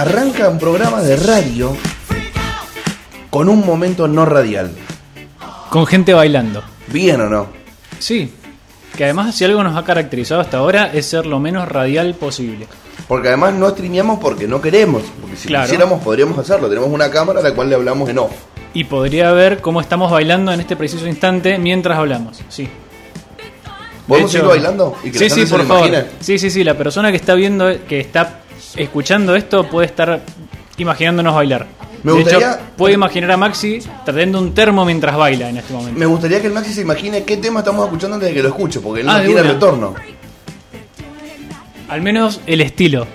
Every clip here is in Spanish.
arranca un programa de radio con un momento no radial. Con gente bailando. ¿Bien o no? Sí. Que además, si algo nos ha caracterizado hasta ahora, es ser lo menos radial posible. Porque además no streameamos porque no queremos. Porque si Claro. quisiéramos podríamos hacerlo. Tenemos una cámara a la cual le hablamos en off. Y podría ver cómo estamos bailando en este preciso instante mientras hablamos. Sí. ¿Podemos De ir hecho- bailando? Y que sí, sí, por favor. Sí, sí, sí. La persona que está viendo, que está escuchando esto puede estar imaginándonos bailar. Me de gustaría- hecho, puede imaginar a Maxi trayendo un termo mientras baila en este momento. Me gustaría que el Maxi se imagine qué tema estamos escuchando antes de que lo escuche, porque él Ah, no de tiene retorno. Al menos el estilo.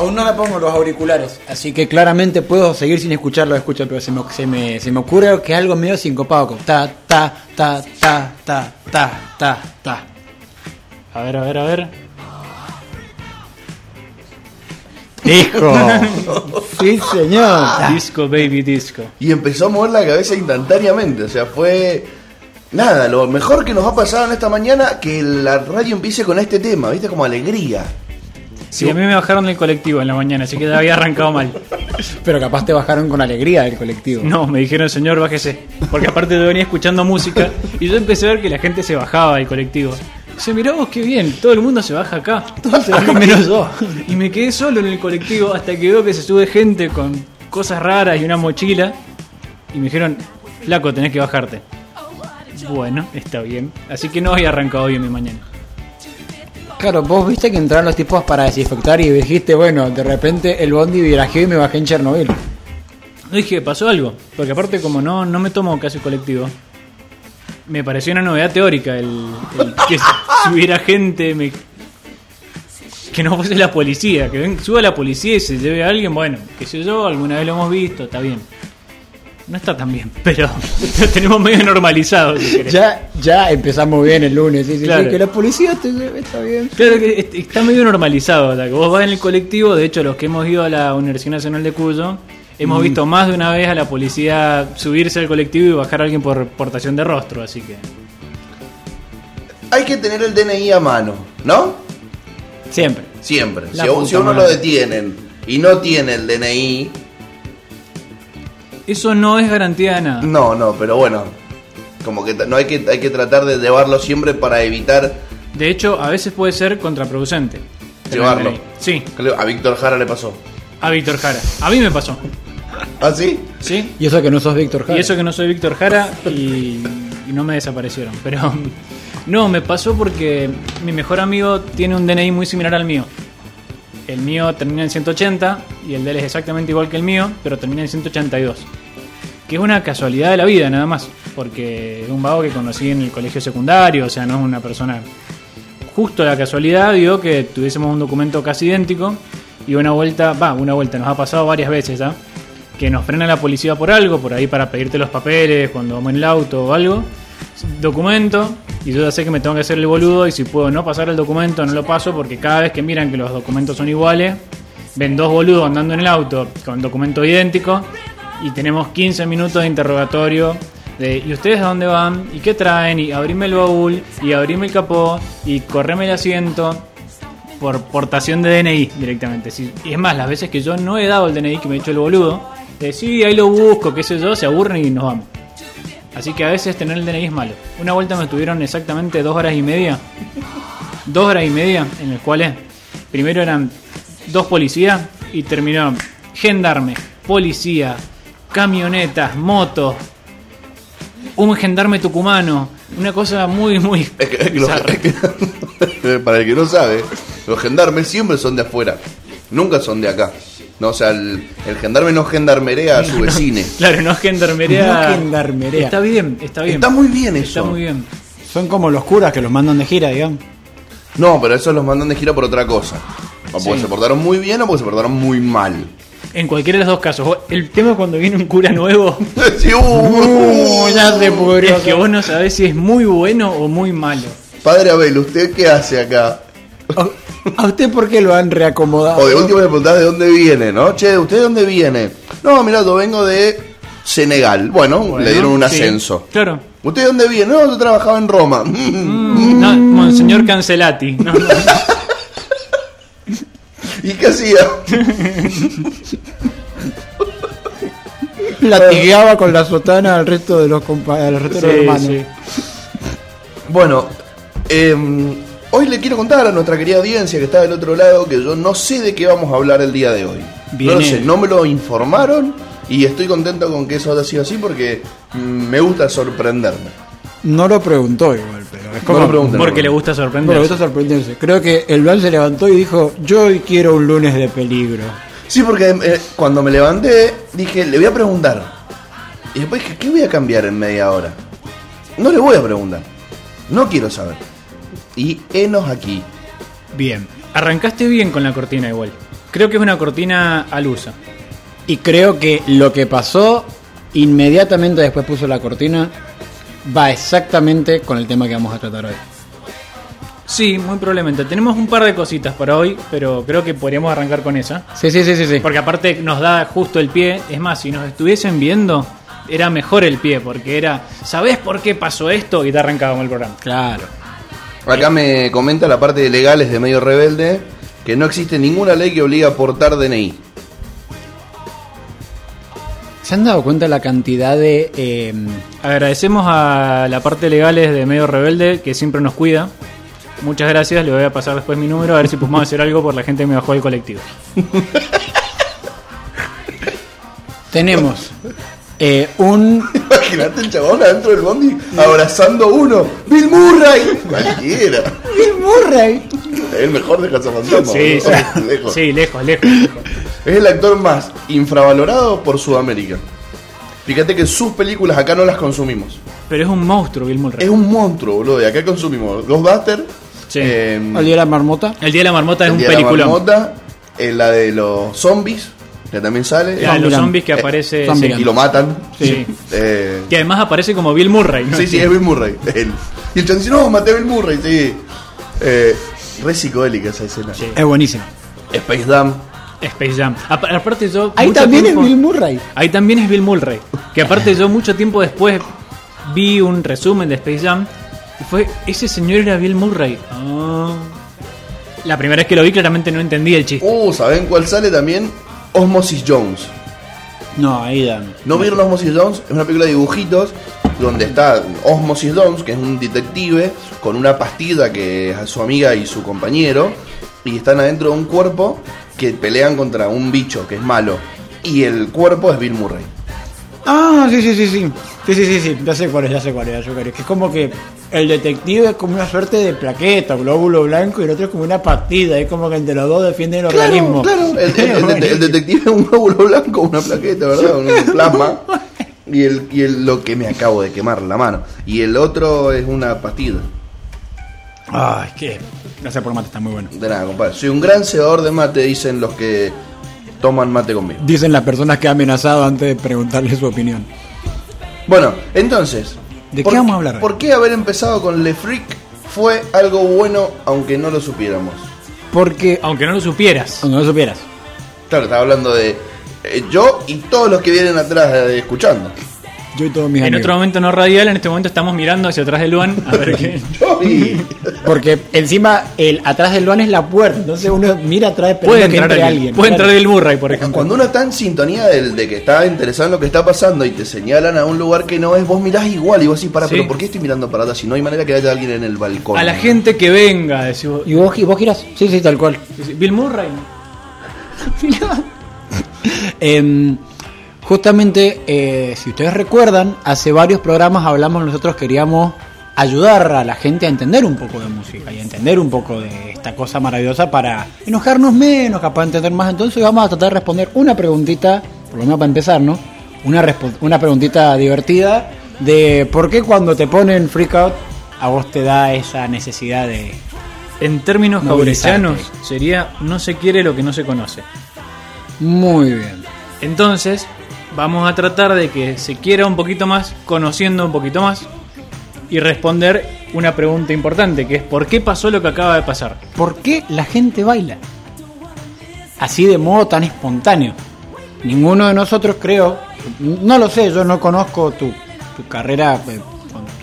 Aún no me pongo los auriculares, así que claramente puedo seguir sin escucharlo, escucho, pero se me, se me, se me ocurre que es algo medio sincopado, como ta, ta, ta, ta, ta, ta, ta, ta. A ver, a ver, a ver. ¡Hijo! sí, señor. Disco, baby, disco. Y empezó a mover la cabeza instantáneamente. O sea, fue. Nada, lo mejor que nos ha pasado en esta mañana que la radio empiece con este tema, ¿viste? Como alegría. Sí, a mí me bajaron del colectivo en la mañana, así que había arrancado mal. Pero capaz te bajaron con alegría del colectivo. No, me dijeron, señor, bájese. Porque aparte yo venía escuchando música y yo empecé a ver que la gente se bajaba del colectivo. Dice, mirá vos qué bien, todo el mundo se baja acá. Todos se bajan menos yo. Y me quedé solo en el colectivo hasta que veo que se sube gente con cosas raras y una mochila. Y me dijeron, flaco, tenés que bajarte. Bueno, está bien. Así que no había arrancado bien mi mañana. Claro, vos viste que entraron los tipos para desinfectar y dijiste, bueno, de repente el bondi virajeó y me bajé en Chernobyl. No dije, pasó algo. Porque aparte, como no, no me tomo casi colectivo, me pareció una novedad teórica el, el que si hubiera gente me- que no fuese la policía, que ven, suba la policía y se lleve a alguien, bueno, qué sé yo, alguna vez lo hemos visto, está bien. No está tan bien, pero lo tenemos medio normalizado, si querés. Ya, ya empezamos bien el lunes, sí, sí, Claro. sí, que la policía está bien. Claro que est- está medio normalizado, que vos vas en el colectivo, de hecho los que hemos ido a la Universidad Nacional de Cuyo, hemos visto más de una vez a la policía subirse al colectivo y bajar a alguien por portación de rostro, así que... Hay que tener el DNI a mano, ¿no? Siempre. Siempre. La Si, uno lo detienen y no tiene el DNI, Eso no es garantía de nada. no, no, pero bueno. Como que no hay que, hay que tratar de llevarlo siempre para evitar De hecho, a veces puede ser contraproducente. llevarlo. Sí, A Víctor Jara le pasó. a Víctor Jara. A mí me pasó. ¿Ah, sí? ¿Sí? Y eso que no sos Víctor Jara. Y eso que no soy Víctor Jara y, y no me desaparecieron. Pero no, me pasó porque mi mejor amigo tiene un DNI muy similar al mío. El mío termina en 180 y el de él es exactamente igual que el mío, pero termina en 182. Que es una casualidad de la vida nada más, porque es un vago que conocí en el colegio secundario, o sea, no es una persona... Justo la casualidad dio que tuviésemos un documento casi idéntico y una vuelta, va, una vuelta, nos ha pasado varias veces ya, que nos frena la policía por algo, por ahí para pedirte los papeles cuando vamos en el auto o algo. Documento, y yo ya sé que me tengo que hacer el boludo y si puedo no pasar el documento no lo paso porque cada vez que miran que los documentos son iguales, ven dos boludos andando en el auto con documento idéntico y tenemos 15 minutos de interrogatorio de ¿y ustedes a dónde van? ¿y qué traen? y abrime el baúl y abrime el capó y correme el asiento por portación de DNI directamente. Si- Y es más, las veces que yo no he dado el DNI, que me he hecho el boludo, de sí, ahí lo busco, qué sé yo, se aburren y nos vamos. Así que a veces tener el DNI es malo. Una vuelta me tuvieron exactamente dos horas y media. Dos horas y media en las cuales primero eran dos policías y terminó gendarme, policía, camionetas, motos, un gendarme tucumano, una cosa muy, muy... Es que- es que los- bizarra. es que- para el que no sabe, los gendarmes siempre son de afuera, nunca son de acá. No, o sea, el, el gendarme no gendarmerea a su vecine. Claro, no gendarmería. No gendarmería. Está bien, está bien. Está muy bien eso. Está muy bien. Son como los curas que los mandan de gira, digamos. No, pero eso los mandan de gira por otra cosa. O porque Sí. se portaron muy bien o porque se portaron muy mal. En cualquiera de los dos casos. El tema cuando viene un cura nuevo Sí, uh, uh, ya se pudrió. es que vos no sabés si es muy bueno o muy malo. Padre Abel, ¿usted qué hace acá? ¿A usted por qué lo han reacomodado? O de último le preguntás de dónde viene, ¿no? Che, ¿usted de dónde viene? No, mira, yo vengo de Senegal. Bueno, Bueno, le dieron un sí, ascenso. Claro. ¿Usted dónde viene? No, yo trabajaba en Roma. Mm, no, Monseñor Cancelati. No, no. ¿Y qué hacía? Latigueaba con la sotana al resto de los, al resto de los Sí, hermanos. sí. Bueno, em, hoy le quiero contar a nuestra querida audiencia que está del otro lado que yo no sé de qué vamos a hablar el día de hoy. No lo sé, no me lo informaron y estoy contento con que eso haya sido así porque mm, me gusta sorprenderme. No lo preguntó igual, es No como. Porque le gusta Bueno, sorprender. esto es sorprenderse. Creo que el Blan se levantó y dijo: Yo hoy quiero un lunes de peligro. Sí, porque eh, cuando me levanté dije, le voy a preguntar. Y después dije, ¿qué voy a cambiar en media hora? No le voy a preguntar. No quiero saber. Y enos aquí. Bien. Arrancaste bien con la cortina igual. Creo que es una cortina al uso. Y creo que lo que pasó inmediatamente después puso la cortina va exactamente con el tema que vamos a tratar hoy. Sí, muy probablemente. Tenemos un par de cositas para hoy, pero creo que podríamos arrancar con esa. Sí, sí, sí, sí. sí. Porque aparte nos da justo el pie. Es más, si nos estuviesen viendo, era mejor el pie, porque era, ¿sabés por qué pasó esto? Y te arrancábamos el programa. Claro. Acá me comenta la parte de legales de medio rebelde que no existe ninguna ley que obliga a portar DNI. ¿Se han dado cuenta la cantidad de... eh, Agradecemos a la parte legales de Medio Rebelde que siempre nos cuida. Muchas gracias, le voy a pasar después mi número a ver si podemos hacer algo por la gente que me bajó del colectivo. tenemos eh, un... Imagínate el chabón adentro del bondi abrazando a uno. ¡Bill Murray! Cualquiera. Bill Murray. El mejor de Cazafantasmas. Sí, sí, Lejos. sí, lejos, lejos, lejos. Es el actor más infravalorado por Sudamérica. Fíjate que sus películas acá no las consumimos. Pero es un monstruo, Bill Murray. Es un monstruo, boludo. Y acá consumimos Ghostbusters. Sí. eh, ¿El día de la marmota? El Día de la Marmota es El un Día de la eh, la de los zombies, que también sale. La de los zombies que Eh, aparece. Sí. Y lo matan. Sí. Eh, Que además aparece como Bill Murray. ¿no? sí, sí, es Bill Murray. Él. Y el chan dice, no, maté a Bill Murray, sí. Eh, re psicodélica esa escena. Sí. Es buenísimo. Space Jam. Space Jam. Apa- Aparte yo. Ahí también tiempo- es Bill Murray. Ahí también es Bill Murray. Que aparte yo mucho tiempo después vi un resumen de Space Jam y fue, ese señor era Bill Murray. Ah. La primera vez que lo vi claramente no entendí el chiste. Uh, ¿saben cuál sale también? Osmosis Jones. No, ahí dan. ¿No vieron Osmosis Jones? Es una película de dibujitos donde está Osmosis Jones, que es un detective, con una pastilla que es su amiga y su compañero, y están adentro de un cuerpo que pelean contra un bicho que es malo. Y el cuerpo es Bill Murray. Ah, sí, sí, sí, sí. Sí, sí, sí, sí. Ya sé cuál es, ya sé cuál es, ya sé cuál es. Que es como que el detective es como una suerte de plaqueta, glóbulo blanco, y el otro es como una pastilla. Es como que entre los dos defienden el organismo. Claro, el, el- el dete- el detective es un glóbulo blanco, una plaqueta, ¿verdad? Un plasma. Y, el, y el- lo que me acabo de quemar la mano. Y el otro es una pastilla. Ay, qué. Gracias por mate, está muy bueno. De nada, compadre. Soy un gran cebador de mate, dicen los que toman mate conmigo. Dicen las personas que ha amenazado antes de preguntarle su opinión. Bueno, entonces. ¿De ¿por qué vamos a hablar? ¿Por qué haber empezado con Le Freak fue algo bueno aunque no lo supiéramos? Porque. Aunque no lo supieras. Aunque no lo supieras. Claro, estaba hablando de eh, yo y todos los que vienen atrás eh, escuchando. Yo y todos mis En amigos. otro momento no radial, en este momento estamos mirando hacia atrás de Luan a ver qué. Porque encima, el atrás del Luan es la puerta. Entonces uno mira atrás Puede que entrar entre alguien. alguien. Puede Claro. entrar Bill Murray, por ejemplo. Cuando uno está en sintonía del, de que está interesado en lo que está pasando y te señalan a un lugar que no es, vos mirás igual y vos decís, para, Sí. pero ¿por qué estoy mirando para atrás si no hay manera que haya alguien en el balcón? A la gente que venga, decís vos. ¿Y vos, y vos girás? Sí, sí, tal cual. Bill Murray. Em, justamente, eh, si ustedes recuerdan, hace varios programas hablamos nosotros queríamos ayudar a la gente a entender un poco de música y a entender un poco de esta cosa maravillosa para enojarnos menos, capaz de entender más. Entonces vamos a tratar de responder una preguntita, por lo menos para empezar, ¿no? Una, una preguntita divertida de por qué cuando te ponen freak out a vos te da esa necesidad de... En términos jaurecianos, sería no se quiere lo que no se conoce. Muy bien. Entonces, vamos a tratar de que se quiera un poquito más, conociendo un poquito más, y responder una pregunta importante, que es ¿por qué pasó lo que acaba de pasar? ¿Por qué la gente baila? Así de modo tan espontáneo. Ninguno de nosotros creo, no lo sé, yo no conozco tu, tu carrera eh,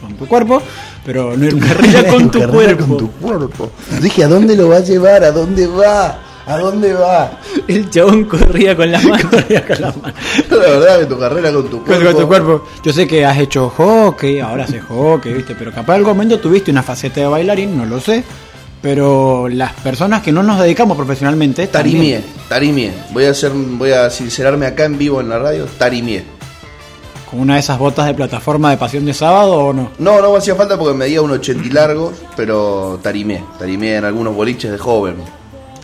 con tu cuerpo, pero no una Carrera con tu Carrera cuerpo. con tu cuerpo. Dije, ¿a dónde lo va a llevar? ¿A dónde va? ¿A dónde va? El chabón corría con la mano. La verdad que tu carrera con tu Con cuerpo. tu cuerpo. Yo sé que has hecho hockey, ahora haces hockey, ¿viste? Pero capaz en algún momento tuviste una faceta de bailarín, no lo sé. Pero las personas que no nos dedicamos profesionalmente. Tarimié, también, Tarimié. Voy a hacer, voy a sincerarme acá en vivo en la radio. Tarimié. Con una de esas botas de plataforma de pasión de sábado o no. No, no me hacía falta porque medía un 80 y largos, pero tarimé. Tarimé en algunos boliches de joven.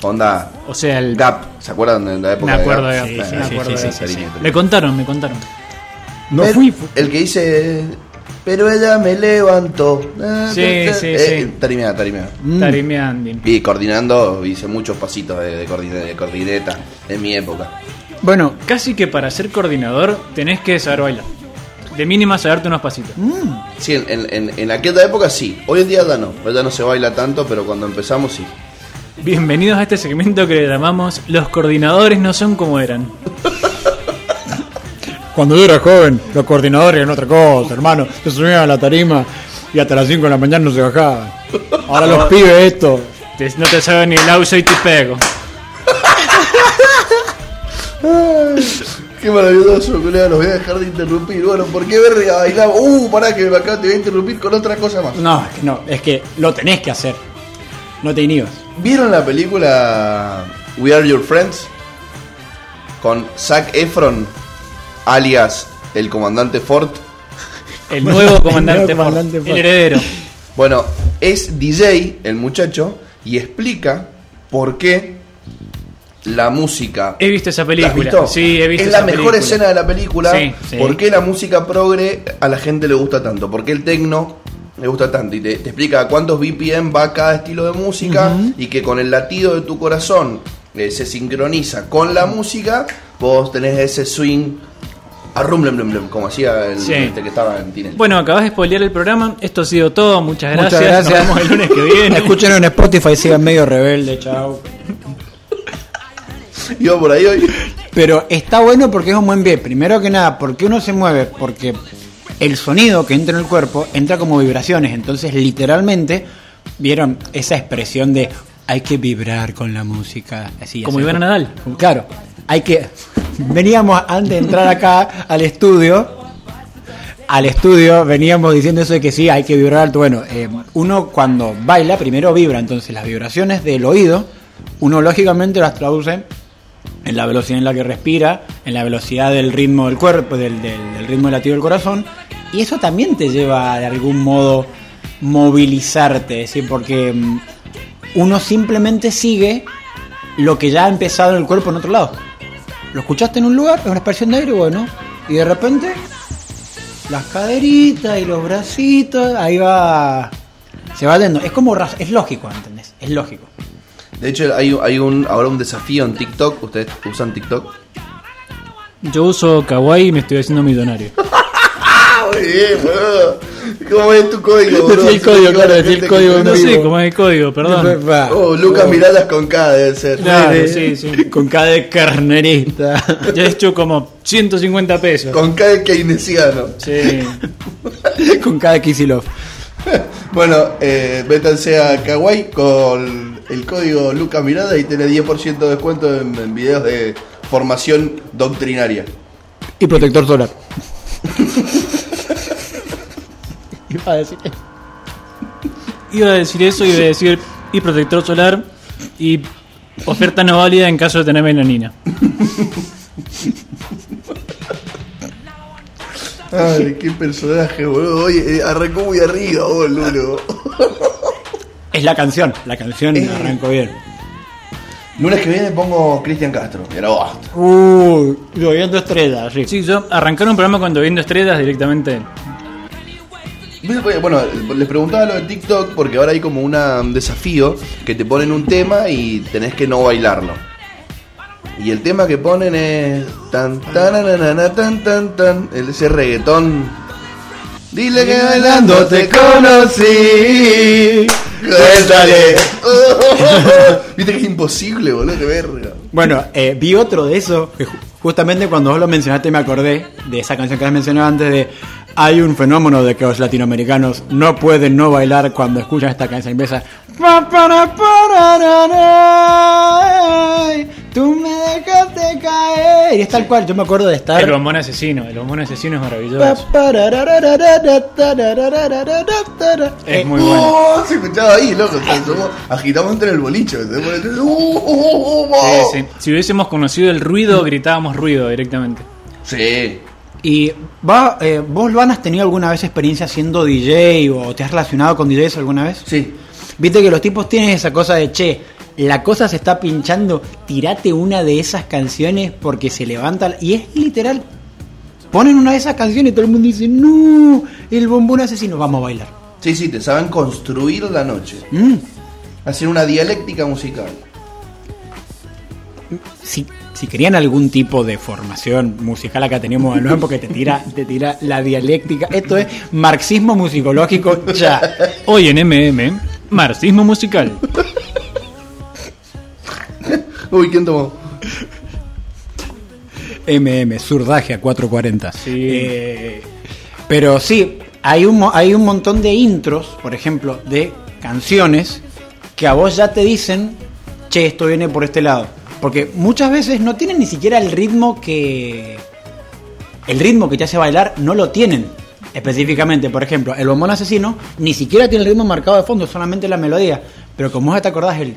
Onda O sea, el. Gap, ¿se acuerdan de la época Me acuerdo de Gap? Sí, me acuerdo de Gap, Me contaron, me contaron. No el, fui. fu- El que dice, pero ella me levantó. Sí, sí, eh, sí. Tarimea, tarimea. Mm. Tarime Andin. Y coordinando, hice muchos pasitos de, de, coordine- de coordineta en mi época. Bueno, Casi que para ser coordinador tenés que saber bailar. De mínima saberte unos pasitos. Sí, en, en, en- en aquella época sí. Hoy en día ya no. Hoy ya no se baila tanto, pero cuando empezamos sí. Bienvenidos a este segmento que le llamamos Los coordinadores no son como eran. cuando yo era joven, los coordinadores eran otra cosa, hermano. Se subían a la tarima y hasta las 5 de la mañana no se bajaban. Ahora los pibes esto. Te- no te saben ni el auso y te pego. Qué maravilloso, colega, los voy a dejar de interrumpir. Bueno, ¿por qué verga bailaba? Uh, pará que acá te voy a interrumpir con otra cosa más. No, es que no, es que lo tenés que hacer. No te inhibas. ¿Vieron la película We Are Your Friends? Con Zac Efron, alias el comandante Ford. El nuevo comandante, El nuevo comandante Ford, Ford. el heredero. Bueno, es DJ el muchacho y explica por qué la música. He visto esa ¿La has película. visto? Sí, he visto Es la mejor película. escena de la película. Sí, sí. ¿Por qué la música progre a la gente le gusta tanto? ¿Por qué el tecno le gusta tanto? Y te, te explica a cuántos BPM va cada estilo de música y que con el latido de tu corazón eh, se sincroniza con la música, vos tenés ese swing a rum, blum, blum, blum, como hacía el Sí. este que estaba en Teenage. Bueno, acabas de spoilear el programa. Esto ha sido todo. Muchas gracias. Muchas gracias. Nos vemos el lunes que viene. Escúchenos en Spotify, sigan medio rebelde, chao. Iba por ahí hoy. Pero está bueno porque es un buen pie. Primero que nada, porque uno se mueve, porque el sonido que entra en el cuerpo entra como vibraciones. Entonces, literalmente, vieron esa expresión de hay que vibrar con la música. Así, Como. Iván Nadal. Claro, hay que. Veníamos antes de entrar acá al estudio. Al estudio veníamos diciendo eso de que sí, hay que vibrar alto. Bueno, eh, uno cuando baila primero vibra, entonces las vibraciones del oído, uno lógicamente las traduce en la velocidad en la que respira, en la velocidad del ritmo del cuerpo, del, del- del ritmo latido del corazón, y eso también te lleva de algún modo movilizarte, ¿sí? porque mm, uno simplemente sigue lo que ya ha empezado en el cuerpo en otro lado. Lo escuchaste en un lugar, es una expresión de aire, bueno, y de repente las caderitas y los bracitos, ahí va, se va yendo. Es como, es lógico, ¿entendés? Es lógico. De hecho, hay, hay un, ahora un desafío en TikTok. ¿Ustedes usan TikTok? Yo uso Kawaii y me estoy haciendo millonario. ¡Ah, muy bien, boludo! ¿Cómo es tu código, boludo? Decí el código, claro, el gente código en No vivo. sé cómo es el código, perdón. Oh, Lucas Miradas con K debe ser. Claro, sí, sí. Con cada de carnerista. Ya he hecho como 150 pesos. Con K de keynesiano. Sí. con cada Kisilov. Bueno, eh, métanse a Kawaii con el código Lucas Mirada y tenés 10% de descuento en, en videos de formación doctrinaria. Y protector solar. Iba a decir. Iba a decir eso, iba a decir y protector solar y oferta no válida en caso de tener melanina. Ay, qué personaje, boludo. Oye, eh, arrancó muy arriba, boludo. Es la canción. La canción Eh. arrancó bien. Lunes que viene pongo Cristian Castro. Y ahora basta. Uh, lloviendo estrellas, sí. Sí, yo arrancar un programa cuando viendo estrellas directamente. Bueno, les preguntaba lo de TikTok porque ahora hay como una, un desafío que te ponen un tema y tenés que no bailarlo. Y el tema que ponen es tan tan ananana, tan tan tan el- ese reggaetón. Dile que bailando te conocí Cuéntale. Viste que es imposible, boludo, qué verga. Bueno, eh, vi otro de que ju- justamente cuando vos lo mencionaste me acordé de esa canción que has mencionado antes de hay un fenómeno de que los latinoamericanos no pueden no bailar cuando escuchan esta canción. Empieza "Pa, para, pararara, tú me dejaste caer y es tal cual, yo me acuerdo de estar El bombón asesino, el bombón asesino es maravilloso. Es Eh, muy bueno. Oh, se escuchaba ahí, loco. agitamos entre el boliche. ¿me entendés? Uh, uh, uh, uh, Sí, sí. Si hubiésemos conocido el ruido, gritábamos ruido directamente. Sí. Y va, eh, vos, Luan, has tenido alguna vez experiencia siendo DJ o te has relacionado con DJs alguna vez? Sí. Viste que los tipos tienen esa cosa de che, la cosa se está pinchando, tirate una de esas canciones porque se levanta. Y es literal. Ponen una de esas canciones y todo el mundo dice, no, el bombón asesino, vamos a bailar. Sí, sí, te saben construir la noche. Mm. Hacen una dialéctica musical. Si, si querían algún tipo de formación musical acá tenemos a Luan porque te tira, te tira la dialéctica. Esto es marxismo musicológico ya. Hoy en MM, marxismo musical. Uy, ¿quién tomó? MM, surdaje a 440. Sí. Eh, pero sí, hay un, hay un montón de intros, por ejemplo, de canciones que a vos ya te dicen, che, esto viene por este lado. Porque muchas veces no tienen ni siquiera el ritmo que. El ritmo que te hace bailar no lo tienen. Específicamente, por ejemplo, el bombón asesino ni siquiera tiene el ritmo marcado de fondo, solamente la melodía. Pero como vos ya te acordás el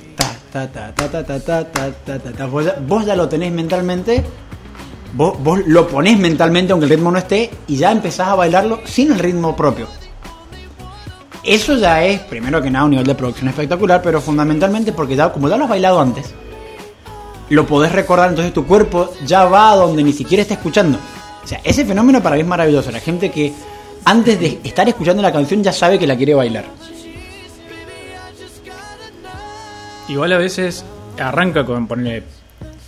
vos ya lo tenés mentalmente Vos, vos lo ponés mentalmente aunque el ritmo no esté y ya empezás a bailarlo sin el ritmo propio. Eso ya es, primero que nada, un nivel de producción espectacular, pero fundamentalmente porque ya, como ya lo has bailado antes, lo podés recordar, entonces tu cuerpo ya va a donde ni siquiera está escuchando. O sea, ese fenómeno para mí es maravilloso. La gente que antes de estar escuchando la canción ya sabe que la quiere bailar. Igual a veces arranca con, ponerle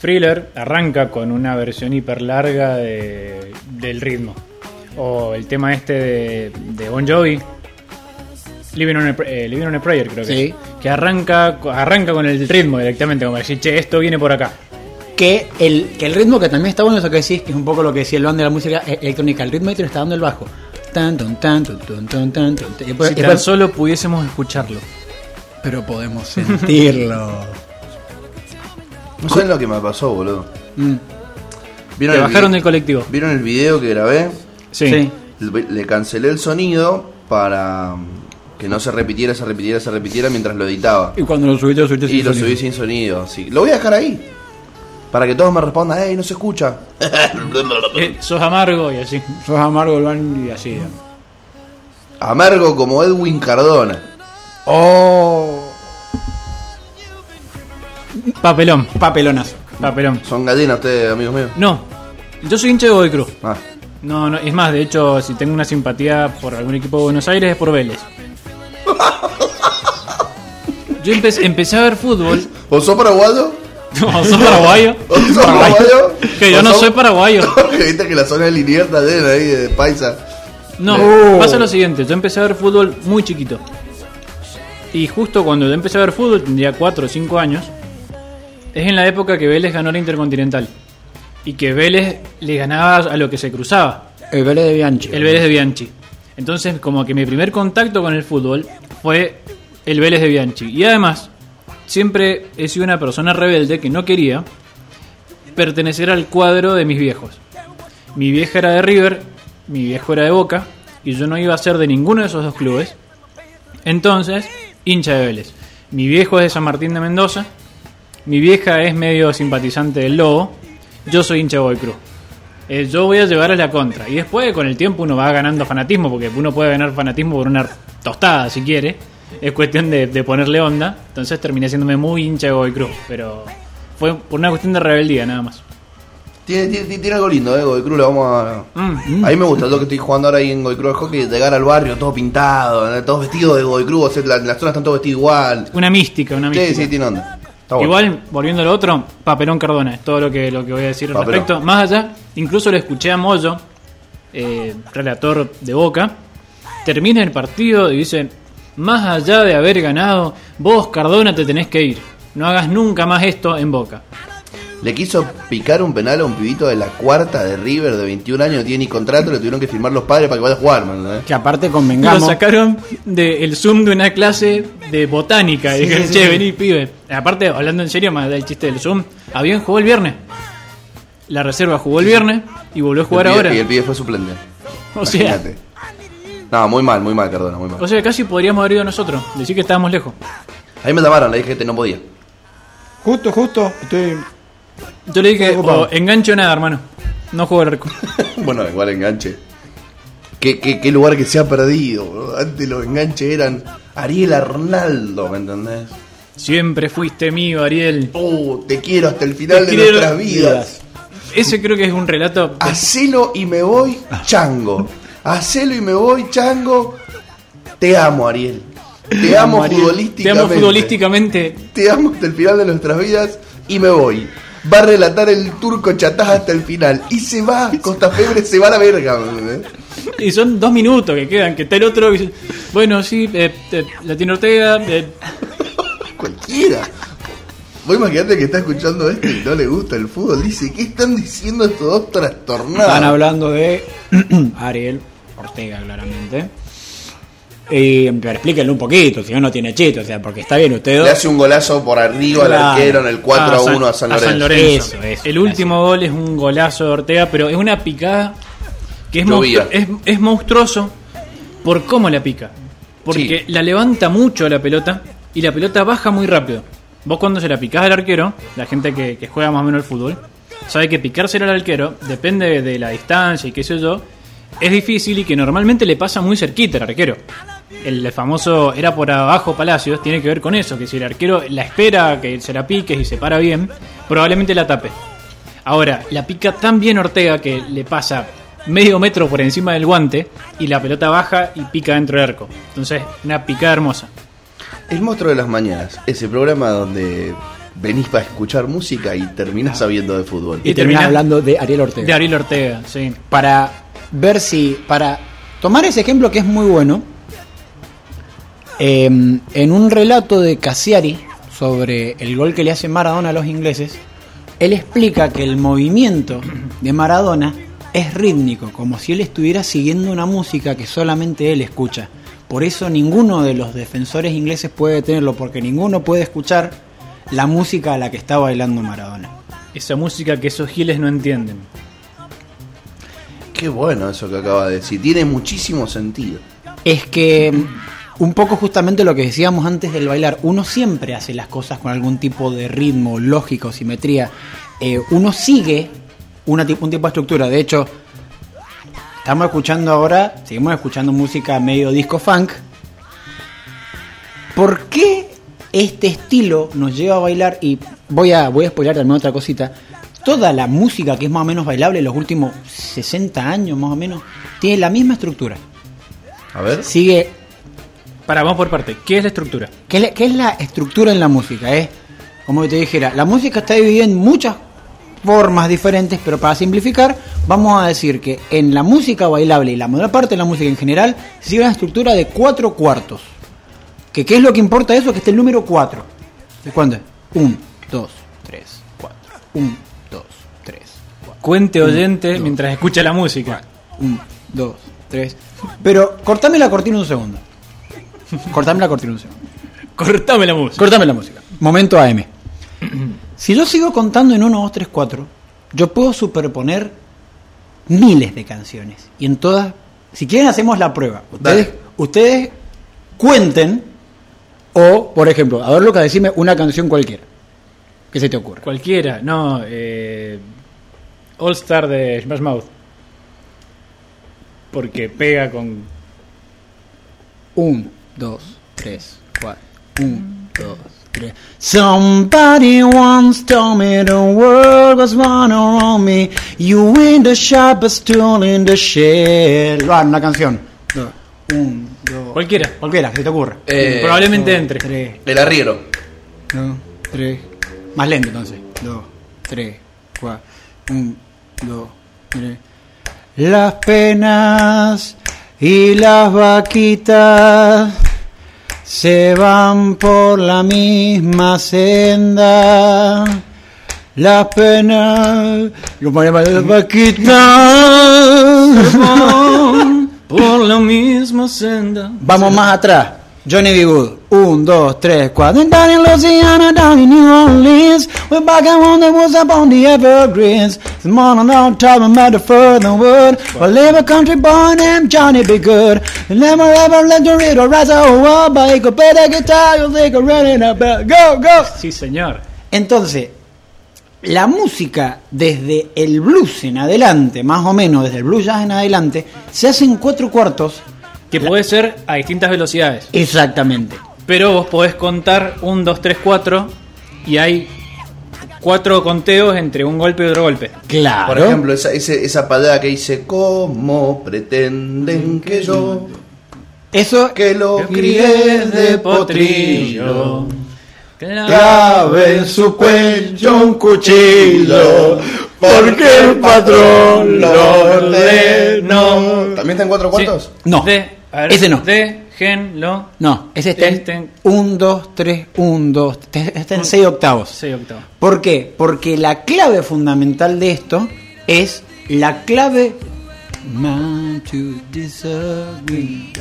thriller, arranca con una versión hiper larga de, del ritmo. O el tema este de, de Bon Jovi, Living on a, eh, Living on a Prayer creo que Sí. es, que arranca, arranca con el ritmo directamente, como decir, che, esto viene por acá. Que el, que el ritmo que también está bueno, eso que decís, que es un poco lo que decía el band de la música e- electrónica, el ritmo que te lo está dando el bajo. Tan, tan, tan, después- Si y tan después- solo pudiésemos escucharlo. Pero podemos sentirlo. No saben lo que me pasó, boludo. Mm, ¿Vieron Te el bajaron del colectivo. ¿Vieron el video que grabé? Sí. sí. Le cancelé el sonido para que no se repitiera, se repitiera, se repitiera mientras lo editaba. Y cuando lo subiste, lo subiste Y sin lo sonido. subí sin sonido. Así. Lo voy a dejar ahí. Para que todos me respondan, ¡ey, no se escucha! Eh, sos amargo y así. Sos amargo, y así. Amargo como Edwin Cardona. Oh. Papelón, Papelonazo. papelón. Son gallinas ustedes, amigos míos. No, yo soy hincha de Godoy Cruz. Ah. No, no, es más, de hecho, si tengo una simpatía por algún equipo de Buenos Aires es por Vélez. Yo empecé, empecé a ver fútbol. ¿O sos paraguayo? No, sos paraguayo. ¿O sos paraguayo? Que yo ¿O no sos- soy paraguayo. que viste que la zona de Liniers está llena ahí de paisa. No, Oh. pasa lo siguiente, yo empecé a ver fútbol muy chiquito. Y justo cuando yo empecé a ver fútbol, tendría 4 o 5 años, es en la época que Vélez ganó la Intercontinental. Y que Vélez le ganaba a lo que se cruzaba, El Vélez de Bianchi. el Vélez de Bianchi. Entonces, como que mi primer contacto con el fútbol fue el Vélez de Bianchi. Y además, siempre he sido una persona rebelde que no quería pertenecer al cuadro de mis viejos. Mi vieja era de River, mi viejo era de Boca, y yo no iba a ser de ninguno de esos dos clubes. Entonces, hincha de Vélez. Mi viejo es de San Martín de Mendoza, mi vieja es medio simpatizante del Lobo, yo soy hincha de Boy Cruz. Eh, yo voy a llevar a la contra. Y después, con el tiempo, uno va ganando fanatismo, porque uno puede ganar fanatismo por una tostada, si quiere. Es cuestión de, de ponerle onda. Entonces terminé haciéndome muy hincha de Boy Cruz. Pero fue por una cuestión de rebeldía, nada más. Tiene, tiene, tiene algo lindo, eh, Godoy Cruz, le vamos a... Mm. A mí me gusta lo que estoy jugando ahora ahí en Godoy Cruz, hockey, llegar al barrio todo pintado, todos vestidos de Godoy Cruz, o sea, la- las zonas están todos vestidos igual. Una mística, una mística. Sí, sí, tiene onda. Bueno. Igual, volviendo al otro, Papelón Cardona, es todo lo que, lo que voy a decir al respecto. Más allá, incluso lo escuché a Moyo, eh, relator de Boca, termina el partido y dice, Más allá de haber ganado, vos, Cardona, te tenés que ir. No hagas nunca más esto en Boca. Le quiso picar un penal a un pibito de la cuarta de River de 21 años, no tiene ni contrato, le tuvieron que firmar los padres para que vaya a jugar, man, ¿eh? Que aparte Lo convengamos. sacaron del Zoom de una clase de botánica. y Sí, dijeron, sí, che, sí. vení, pibe. Aparte, hablando en serio, más del chiste del Zoom, Avión jugó el viernes. La reserva jugó el viernes y volvió a jugar El pibe- ahora. Y el pibe fue suplente. O sea. No, muy mal, muy mal, Cardona, muy mal. o sea, casi podríamos haber ido nosotros. Decir que estábamos lejos. A mí me llamaron, le dije que no podía. Justo, justo. Estoy. Yo le dije, Estoy ocupado. o enganche o nada, hermano. No juego al arco. bueno, igual enganche. ¿Qué, qué, qué lugar que se ha perdido, bro? Antes los enganches eran Ariel Arnaldo, ¿me entendés? Siempre fuiste mío, Ariel. Oh, te quiero hasta el final Te de quiero- nuestras vidas. Ese creo que es un relato. Hacelo y me voy, chango. Hacelo y me voy, chango. Te amo, Ariel. Te amo Ariel. futbolísticamente. Te amo futbolísticamente. Te amo hasta el final de nuestras vidas y me voy. Va a relatar el turco chatás hasta el final. Y se va, Costa Febre se va a la verga. Y son dos minutos que quedan, que está el otro. que dice, Bueno, sí, eh, eh, Latino Ortega. eh, Cualquiera. Vos imaginate que está escuchando esto y no le gusta el fútbol. Dice, ¿qué están diciendo estos dos trastornados? Están hablando de Ariel Ortega, claramente. Y, pero explíquenlo un poquito, si no, no tiene chiste. O sea, porque está bien, ustedes Le hace un golazo por arriba al arquero en el 4 a 1 a San Lorenzo. Eso, eso, el último gol es un golazo de Ortega, pero es una picada que es, Llovía. monstru- es, es monstruoso por cómo la pica. Porque Sí. la levanta mucho la pelota y la pelota baja muy rápido. Vos cuando se la picás al arquero, la gente que, que juega más o menos el fútbol, sabe que picársela al arquero depende de la distancia y qué sé yo, es difícil y que normalmente le pasa muy cerquita al arquero. El famoso era por abajo Palacios tiene que ver con eso, que si el arquero la espera que se la pique y se para bien, probablemente la tape. Ahora, la pica tan bien Ortega que le pasa medio metro por encima del guante y la pelota baja y pica dentro del arco. Entonces, una picada hermosa. El monstruo de las mañanas, ese programa donde venís para escuchar música y terminás sabiendo de fútbol. Y, Y termina termina- hablando de Ariel Ortega. De Ariel Ortega, sí. Para ver si. Para tomar ese ejemplo que es muy bueno. Eh, en un relato de Cassiari sobre el gol que le hace Maradona a los ingleses, él explica que el movimiento de Maradona es rítmico, como si él estuviera siguiendo una música que solamente él escucha. Por eso ninguno de los defensores ingleses puede tenerlo, porque ninguno puede escuchar la música a la que está bailando Maradona. Esa música que esos giles no entienden. Qué bueno eso que acaba de decir. Tiene muchísimo sentido. Es que un poco justamente lo que decíamos antes del bailar, uno siempre hace las cosas con algún tipo de ritmo, lógica o simetría. Eh, uno sigue una, un tipo de estructura. De hecho, estamos escuchando ahora, seguimos escuchando música medio disco funk. ¿Por qué este estilo nos lleva a bailar? Y voy a, voy a spoiler también otra cosita. Toda la música que es más o menos bailable en los últimos 60 años más o menos, tiene la misma estructura. A ver. Sigue Para, vamos por parte. ¿Qué es la estructura? ¿Qué es la, qué es la estructura en la música? Es como que te dijera, la música está dividida en muchas formas diferentes, pero para simplificar, vamos a decir que en la música bailable y la mayor parte de la música en general, sigue una estructura de cuatro cuartos. ¿Que ¿Qué es lo que importa eso? Que esté el número 4. ¿De cuándo es? 1, 2, 3, 4. 1, 2, 3, 4. Cuente oyente mientras escucha la música. 1, 2, 3. Pero cortame la cortina un segundo. Cortame la un segundo. Cortame la música. Cortame la música. Momento AM. Si yo sigo contando en 1, 2, 3, 4, yo puedo superponer miles de canciones. Y en todas, si quieren hacemos la prueba. Ustedes, Dale. ustedes cuenten o, por ejemplo, a ver Lucas, decime una canción cualquiera. ¿Qué se te ocurre? Cualquiera, no. Eh, All Star de Smash Mouth. Porque pega con. 1, 2, 3, 4. 1, 2, 3. Somebody once told me the world was running around me. You in the shop, but still in the shed. Lo una canción. 1, 2. Cualquiera. Cualquiera, que se te ocurra. Eh, Probablemente entre. 3, El arriero. 2, 3. Más lento entonces. 2, 3, 4. 1, 2, 3. Las penas y las vaquitas Se van por la misma senda. Las penas, los a quitar. Por la misma senda. Vamos más atrás. Johnny B. Good. Un, dos, tres, cuatro. Down in Louisiana, down in New Orleans. We're back on the woods up on the evergreens. The morning on top of the further wood. Well, live a country boy named Johnny B. Good. Never ever let the riddle rise over. But he could play the guitar, you'll think running up. Go, go. Sí, señor. Entonces, la música desde el blues en adelante, más o menos desde el blues jazz en adelante, se hace en cuatro cuartos. Que puede ser a distintas velocidades. Exactamente. Pero vos podés contar un, dos, tres, cuatro. Y hay cuatro conteos entre un golpe y otro golpe. Claro. Por ejemplo, esa, ese- esa palabra que dice, ¿cómo pretenden que yo, eso que lo Críes de potrillo. clave en su cuello un cuchillo, porque el patrón lo ordenó. ¿También está en cuatro cuartos? No, De, a ver, ese no. Déjenlo. No, ese está Este- en 1, 2, 3, 1, 2, está en 6 octavos. Seis octavos. ¿Por qué? Porque la clave fundamental de esto es la clave Man to disagree.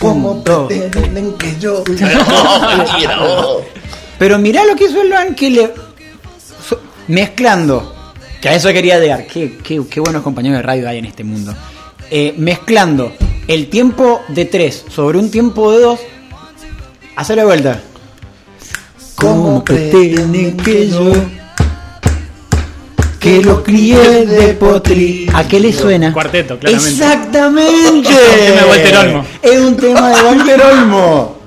¿Cómo pretenden que yo... Pero mirá lo que hizo el Ángel so- mezclando, que a eso quería llegar, qué, qué, qué buenos compañeros de radio hay en este mundo, Eh, mezclando el tiempo de 3 sobre un tiempo de 2, hacer la vuelta. ¿Cómo pretenden que yo que lo crié de potri. ¿A qué le suena? Cuarteto, claramente. Exactamente. Un tema de Walter Olmo. Es un tema de Walter Olmo.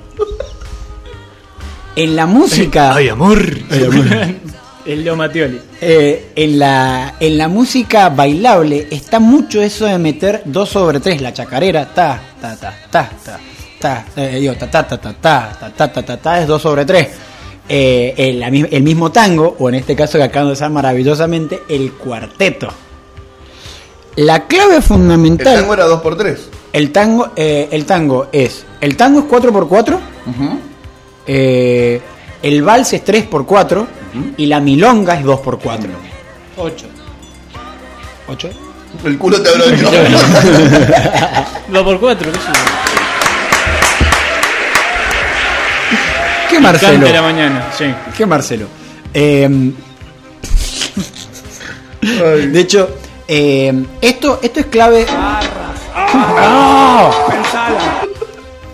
En la música. amor. El Leo Mattioli. Eh, en, la, en la música bailable está mucho eso de meter 2 sobre 3, la chacarera, ta, ta, ta, ta, ta, ta, eh, digo, ta, ta, ta, ta, ta, ta, ta, ta, ta, ta, es 2 sobre 3. Eh, el, el mismo tango, o en este caso que acaban de usar maravillosamente, el cuarteto. La clave El fundamental, tango era 2x3. el tango, eh, el tango es, el tango es 4x4, eh, el vals es 3x4 y la milonga es 2x4. 8. 8. El culo te abro 2 por 4, qué. ¿Qué Marcelo? Cante la mañana, sí. ¿Qué Marcelo? Eh, de hecho, eh, esto, esto es clave. ¡Ah!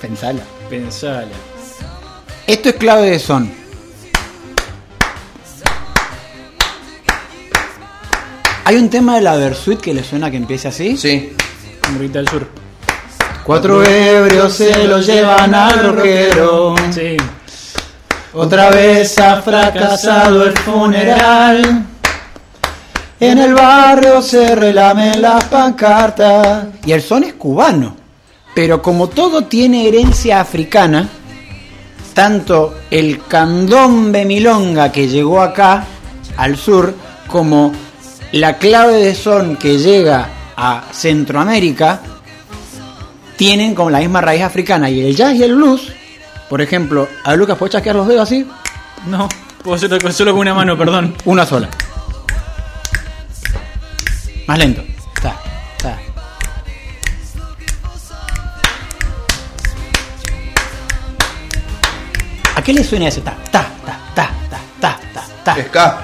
Pensala. Pensala. Esto es clave de son. Hay un tema de la Versuit que le suena que empiece así. Sí. Morrita del Sur. Cuatro ebrios se lo llevan al roquero. Sí. Otra vez ha fracasado el funeral. En el barrio se relamen las pancartas. Y el son es cubano. Pero como todo tiene herencia africana, tanto el candombe milonga que llegó acá, al sur, como la clave de son que llega a Centroamérica, tienen como la misma raíz africana. Y el jazz y el blues, por ejemplo, a Lucas, ¿puedes chasquear los dedos así? No, puedo hacerlo con- solo con una mano, perdón. Una sola. Más lento. Ta, ta. ¿A qué le suena ese ta? Ta, ta, ta, ta, ta, ta, ta. Ska.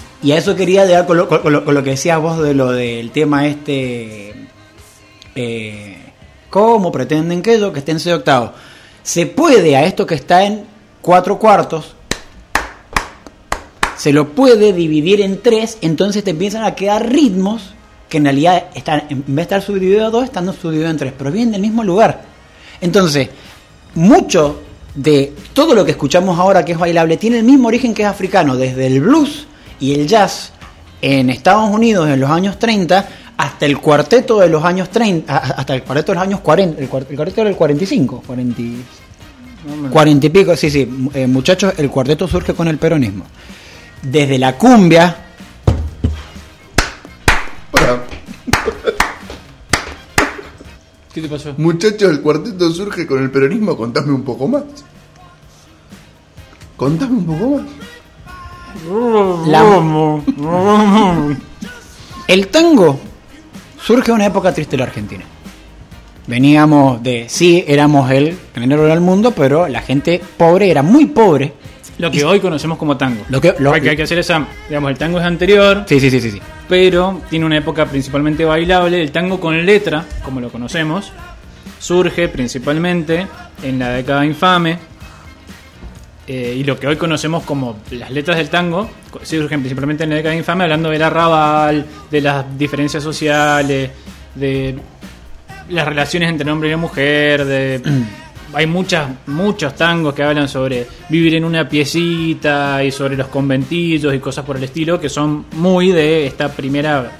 y a eso quería llegar con lo, con lo- que decías vos de lo del tema este eh, ¿Cómo pretenden que yo que esté en 6 octavos? Se puede a esto que está en 4 cuartos, se lo puede dividir en 3, entonces te empiezan a quedar ritmos que en realidad están, en vez de estar subdividido en 2, están subdivididos en 3, pero vienen del mismo lugar. Entonces, mucho de todo lo que escuchamos ahora que es bailable tiene el mismo origen que es africano, desde el blues y el jazz en Estados Unidos en los años 30 hasta el cuarteto de los años 30, a- hasta el cuarteto de los años 40, el, cuar- el cuarteto del 45, 40, y- 40 y pico, sí, sí, eh, muchachos, el cuarteto surge con el peronismo. Desde la cumbia, Hola, ¿Qué te pasó? muchachos, el cuarteto surge con el peronismo. Contame un poco más. Contame un poco más. La- el tango surge en una época triste de la Argentina. Veníamos de, sí, éramos el género del mundo, pero la gente pobre era muy pobre. Lo que hoy conocemos como tango. Lo que- lo- Hay que, hay que hacer esa. Digamos, el tango es anterior, Sí, sí, sí, sí. sí. pero tiene una época principalmente bailable. El tango con letra, como lo conocemos, surge principalmente en la década infame. Eh, y lo que hoy conocemos como las letras del tango surgen principalmente en la década infame, hablando del arrabal, de las diferencias sociales, de las relaciones entre hombre y mujer, de hay muchas muchos tangos que hablan sobre vivir en una piecita y sobre los conventillos y cosas por el estilo que son muy de esta primera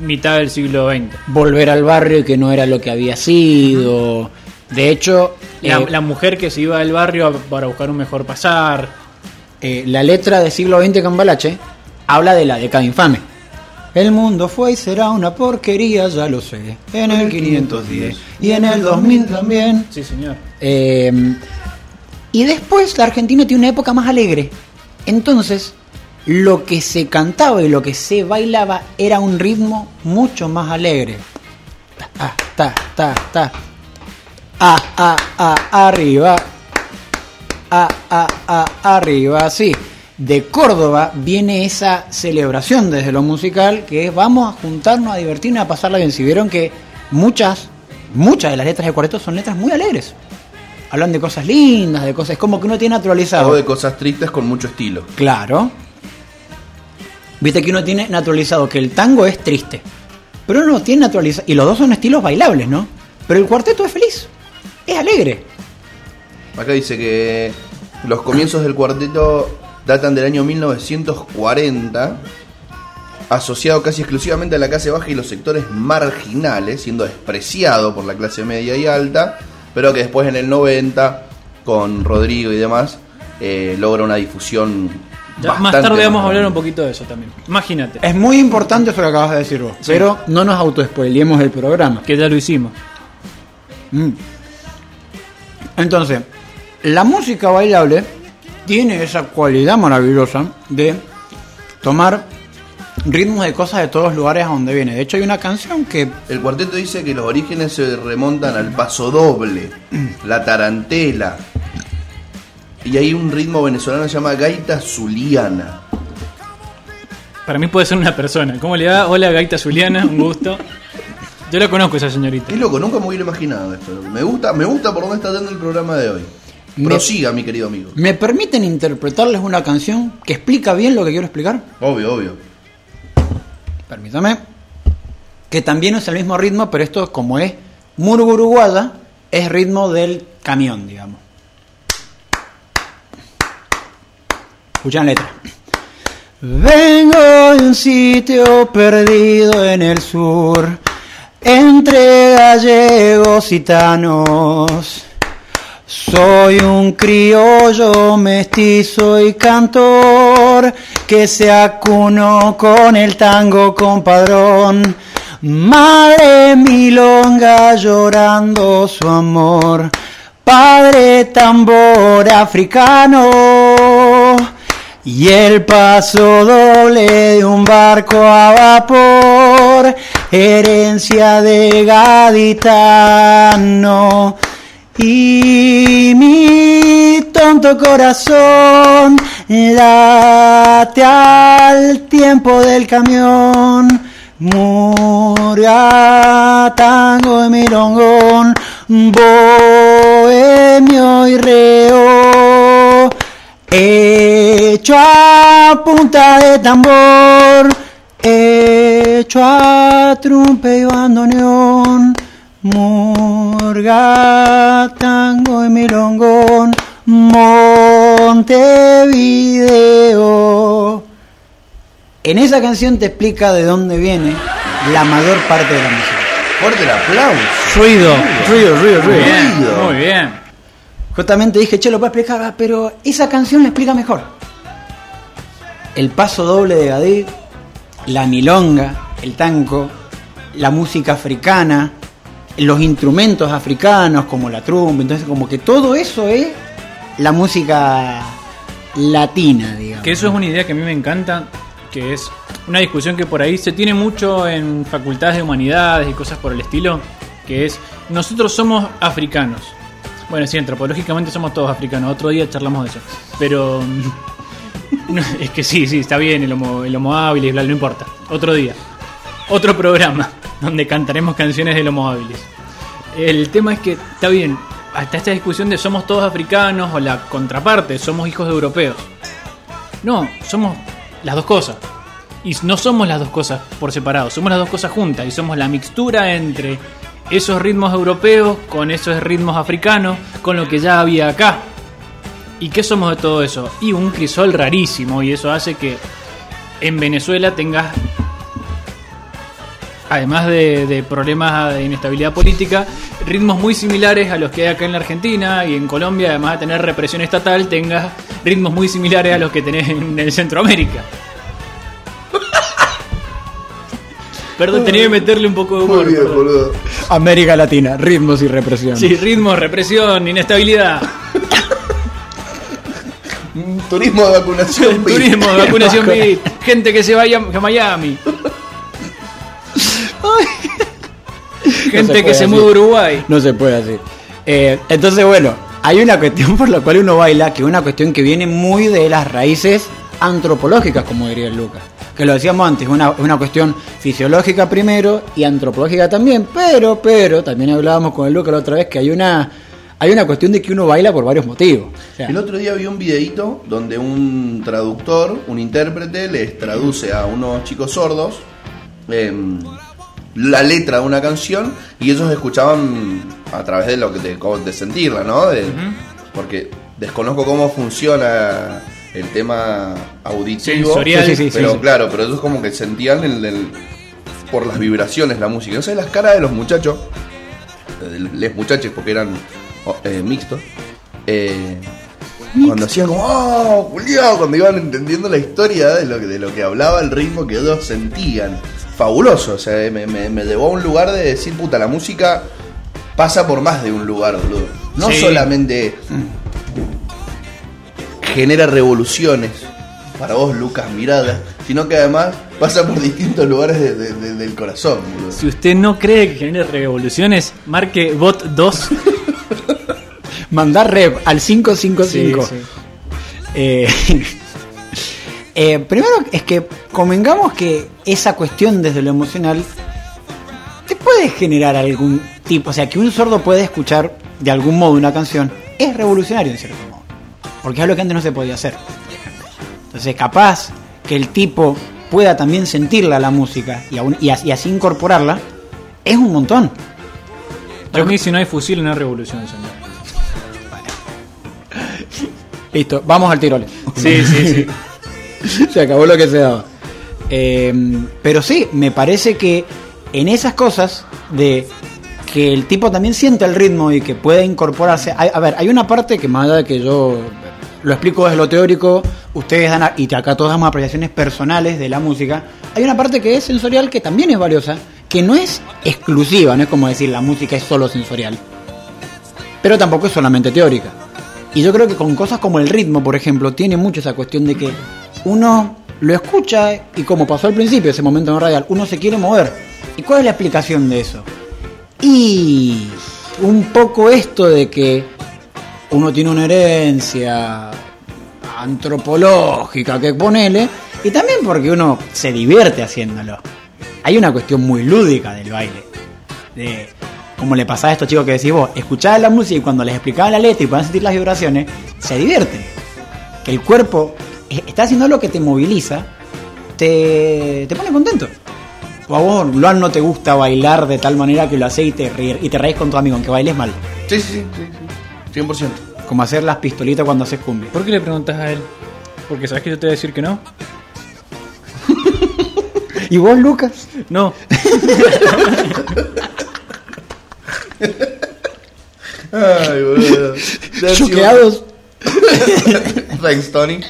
mitad del siglo XX. Volver al barrio que no era lo que había sido. De hecho, La, eh, la mujer que se iba del barrio para buscar un mejor pasar. eh, la letra del siglo XX Cambalache habla de la década infame. El mundo fue y será una porquería, ya lo sé. En el 510 y en el 2000 también. Sí, señor. Eh, y después la Argentina tiene una época más alegre. Entonces, lo que se cantaba y lo que se bailaba era un ritmo mucho más alegre. Ta, ta, ta, ta. Ah, ah, ah, arriba. Ah, ah, ah, arriba, sí. De Córdoba viene esa celebración desde lo musical que es vamos a juntarnos a divertirnos, a pasarla bien. Si vieron que muchas, muchas de las letras de cuarteto son letras muy alegres. Hablan de cosas lindas, de cosas, es como que uno tiene naturalizado. Hago de cosas tristes con mucho estilo. Claro. Viste que uno tiene naturalizado que el tango es triste. Pero uno tiene naturalizado. Y los dos son estilos bailables, ¿no? Pero el cuarteto es feliz. Es alegre. Acá dice que los comienzos del cuarteto datan del año 1940, asociado casi exclusivamente a la clase baja y los sectores marginales, siendo despreciado por la clase media y alta, pero que después en el 90, con Rodrigo y demás, eh, logra una difusión. Ya más tarde vamos a hablar un poquito de eso también. Imagínate, Es muy importante eso que acabas de decir vos. Pero no nos autoespoilemos el programa. que ya lo hicimos. Mm. Entonces, la música bailable tiene esa cualidad maravillosa de tomar ritmos de cosas de todos los lugares a donde viene. De hecho, hay una canción que El cuarteto dice que los orígenes se remontan al paso doble, la tarantela. Y hay un ritmo venezolano que se llama gaita zuliana. Para mí puede ser una persona. ¿Cómo le va? Hola, Gaita Zuliana, un gusto. Yo la conozco esa señorita. Qué loco, nunca me hubiera imaginado esto. Me gusta, me gusta por dónde está dando el programa de hoy. Me- Prosiga, mi querido amigo. me permiten interpretarles una canción que explica bien lo que quiero explicar. Obvio, obvio. Permítame. Que también es el mismo ritmo, pero esto como es murgo uruguaya, es ritmo del camión, digamos. Escuchan la letra. Vengo de un sitio perdido en el sur, entre gallegos y gitanos. Soy un criollo mestizo y cantor que se acunó con el tango compadrón. Madre milonga llorando su amor. Padre tambor africano. Y el paso doble de un barco a vapor, herencia de gaditano. Y mi tonto corazón late al tiempo del camión. Murga, tango y milongón, bohemio y reo, hecho a punta de tambor, hecho a trumpe y bandoneón, murga, tango y milongón, Montevideo. En esa canción te explica de dónde viene la mayor parte de la música. Fuerte el aplauso. Ruido. Ruido, ruido, ruido. Bien, Ruido. muy bien. Justamente dije, che, lo puedo explicar, ah, pero esa canción la explica mejor. El paso doble de Gadir, la milonga, el tango, la música africana, los instrumentos africanos como la trumba, entonces como que todo eso es la música latina, digamos. Que eso es una idea que a mí me encanta, que es una discusión que por ahí se tiene mucho en facultades de humanidades y cosas por el estilo, que es nosotros somos africanos. Bueno, sí, antropológicamente somos todos africanos, otro día charlamos de eso. Pero es que sí, sí, está bien el homo, el homo habilis, bla, no importa. Otro día. Otro programa donde cantaremos canciones del homo habilis. El tema es que está bien, hasta esta discusión de somos todos africanos o la contraparte, somos hijos de europeos. No, somos las dos cosas. Y no somos las dos cosas por separado, somos las dos cosas juntas y somos la mixtura entre esos ritmos europeos con esos ritmos africanos, con lo que ya había acá. ¿Y qué somos de todo eso? Y un crisol rarísimo y eso hace que en Venezuela tengas, además de, problemas de inestabilidad política, ritmos muy similares a los que hay acá en la Argentina y en Colombia, además de tener represión estatal, tengas ritmos muy similares a los que tenés en el Centroamérica. Perdón, tenía que meterle un poco de humor. Muy bien, perdón. boludo. América Latina, ritmos y represión. Sí, ritmos, represión, inestabilidad, Mm, Turismo de vacunación. Turismo, vacunación, beat, gente que se vaya a Miami, gente No se que se muda a Uruguay. No se puede así. Eh, entonces, bueno, hay una cuestión por la cual uno baila, que es una cuestión que viene muy de las raíces antropológicas, como diría el Lucas. Que lo decíamos antes, una, una cuestión fisiológica primero y antropológica también, pero, pero, también hablábamos con el Lucas la otra vez que hay una, hay una cuestión de que uno baila por varios motivos. O sea, El otro día vi un videíto donde un traductor, un intérprete, les traduce a unos chicos sordos em, la letra de una canción y ellos escuchaban a través de lo que de, de sentirla, ¿no? De- Porque desconozco cómo funciona el tema auditivo, Sensorial. Sí, sí, sí, pero sí. claro, pero ellos como que sentían el, el- por las vibraciones la música. Entonces las caras de los muchachos, de les muchachos porque eran eh, mixtos, eh, cuando hacían como, ¡oh, Julián! Cuando iban entendiendo la historia de lo, que, de lo que hablaba, el ritmo que ellos sentían. Fabuloso, o sea, me, me- me llevó a un lugar de decir, puta, la música pasa por más de un lugar, boludo. No Sí. solamente genera revoluciones para vos, Lucas Mirada, sino que además pasa por distintos lugares de- de- de- del corazón, boludo. Si usted no cree que genere revoluciones, marque bot 2. mandar rep al 555. Sí, sí. Eh, eh, primero es que convengamos que esa cuestión desde lo emocional te puede generar algún tipo, o sea, que un sordo puede escuchar de algún modo una canción, es revolucionario en cierto modo, porque es algo que antes no se podía hacer. Entonces, capaz que el tipo pueda también sentirla la música y, aún- y as- y así incorporarla, es un montón. Para mí, si no hay fusil, no hay revolución, señor. Listo, vamos al tirole. Sí, sí, sí. se acabó lo que se daba. Eh, pero sí, me parece que en esas cosas de que el tipo también siente el ritmo y que puede incorporarse. hay- a ver, hay una parte que más allá de que yo lo explico desde lo teórico, ustedes dan, a- y acá todos damos apreciaciones personales de la música, hay una parte que es sensorial que también es valiosa, que no es exclusiva, no es como decir la música es solo sensorial, pero tampoco es solamente teórica. Y yo creo que con cosas como el ritmo, por ejemplo, tiene mucho esa cuestión de que uno lo escucha y como pasó al principio, ese momento en radial, uno se quiere mover. ¿Y cuál es la explicación de eso? Y un poco esto de que uno tiene una herencia antropológica que ponele, y también porque uno se divierte haciéndolo. Hay una cuestión muy lúdica del baile. De, como le pasaba a estos chicos que decís vos, escuchaban la música y cuando les explicaban la letra y podían sentir las vibraciones, se divierten. Que el cuerpo está haciendo lo que te moviliza, te, te pone contento. O a vos, Luan, no te gusta bailar de tal manera que lo haces y te, y te reís con tu amigo, aunque bailes mal. Sí, sí, sí, sí, 100%. Como hacer las pistolitas cuando haces cumbia. ¿Por qué le preguntas a él? Porque sabes que yo te voy a decir que no. ¿Y vos, Lucas? No. Ay, boludo. Choqueados. Thanks, Tony.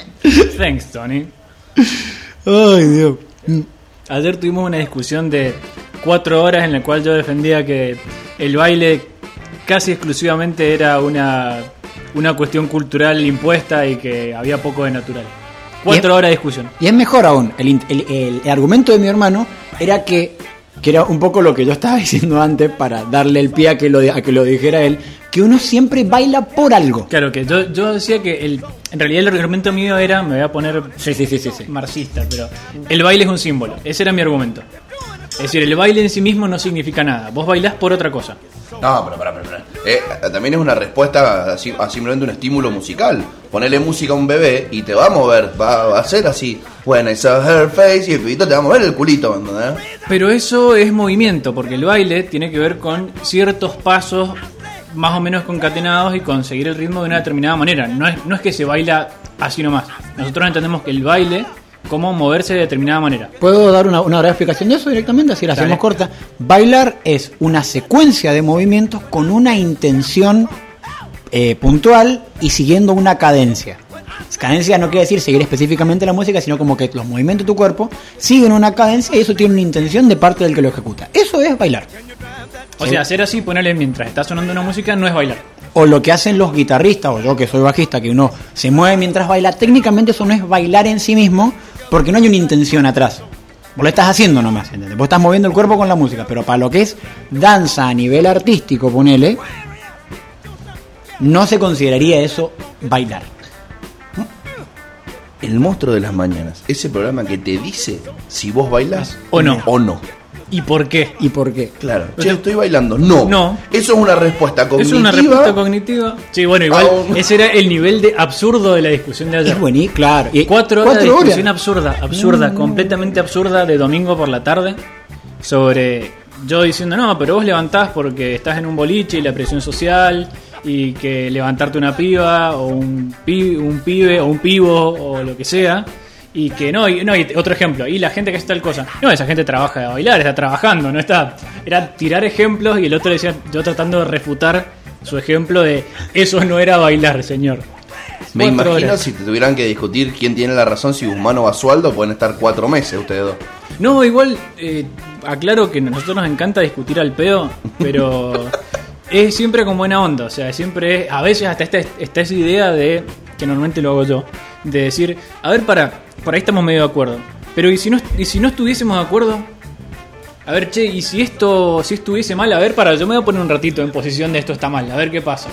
Thanks, Tony. Ay, Dios. Ayer tuvimos una discusión de cuatro horas en la cual yo defendía que el baile casi exclusivamente era una, una cuestión cultural impuesta y que había poco de natural. Cuatro horas de discusión. Y es mejor aún, el, el- el- argumento de mi hermano era que, que era un poco lo que yo estaba diciendo antes para darle el pie a que lo, a que lo dijera él, que uno siempre baila por algo. Claro que yo, yo decía que el, en realidad el argumento mío era, me voy a poner Sí, sí, sí, sí. sí. marxista, pero el baile es un símbolo. Ese era mi argumento. Es decir, el baile en sí mismo no significa nada. Vos bailás por otra cosa. No, pero pará, pará. Eh, también es una respuesta a, si- a simplemente un estímulo musical. Ponele música a un bebé y te va a mover, va, va a ser así. When I saw her face y el pibito te va a mover el culito. Pero eso es movimiento, porque el baile tiene que ver con ciertos pasos más o menos concatenados y conseguir el ritmo de una determinada manera. No es, no es que se baila así nomás. Nosotros entendemos que el baile como moverse de determinada manera. ¿Puedo dar una, una breve explicación de eso directamente? Así la Dale. hacemos corta. Bailar es una secuencia de movimientos con una intención eh, puntual y siguiendo una cadencia. Cadencia no quiere decir seguir específicamente la música, sino como que los movimientos de tu cuerpo siguen una cadencia y eso tiene una intención de parte del que lo ejecuta. Eso es bailar. O sea, hacer así, ponerle mientras está sonando una música, no es bailar. O lo que hacen los guitarristas, o yo que soy bajista, que uno se mueve mientras baila, técnicamente eso no es bailar en sí mismo, porque no hay una intención atrás. Vos lo estás haciendo nomás, ¿entendés? Vos estás moviendo el cuerpo con la música, pero para lo que es danza a nivel artístico, ponele, no se consideraría eso bailar. El monstruo de las mañanas. Ese programa que te dice si vos bailás O no. O no. ¿Y por qué? ¿Y por qué? Claro. Che, estoy bailando. No. No. Eso es una respuesta Es cognitiva. una respuesta cognitiva. Sí, bueno, igual ese era el nivel de absurdo de la discusión de ayer. Es buenísimo, claro. Y Cuatro horas de discusión absurda, absurda, completamente absurda de domingo por la tarde sobre yo diciendo, no, pero vos levantás porque estás en un boliche y la presión social y que levantarte una piba o un, pi- un pibe o un pivo o lo que sea. Y que no, y, no, y otro ejemplo, y la gente que hace tal cosa, no, esa gente trabaja de bailar, está trabajando, no está. Era tirar ejemplos y el otro decía, yo tratando de refutar su ejemplo de eso no era bailar, señor. Me imagino horas. si te tuvieran que discutir quién tiene la razón, si Guzmán o Basualdo, pueden estar cuatro meses ustedes dos. No, igual, eh, aclaro que a nosotros nos encanta discutir al pedo, pero es siempre con buena onda. O sea, siempre es, a veces hasta esta, está esa idea de, que normalmente lo hago yo, de decir, a ver, para, por ahí estamos medio de acuerdo. Pero ¿y si no, y si no estuviésemos de acuerdo? A ver, che, y si esto, si estuviese mal, a ver, para, yo me voy a poner un ratito en posición de esto está mal, a ver qué pasa.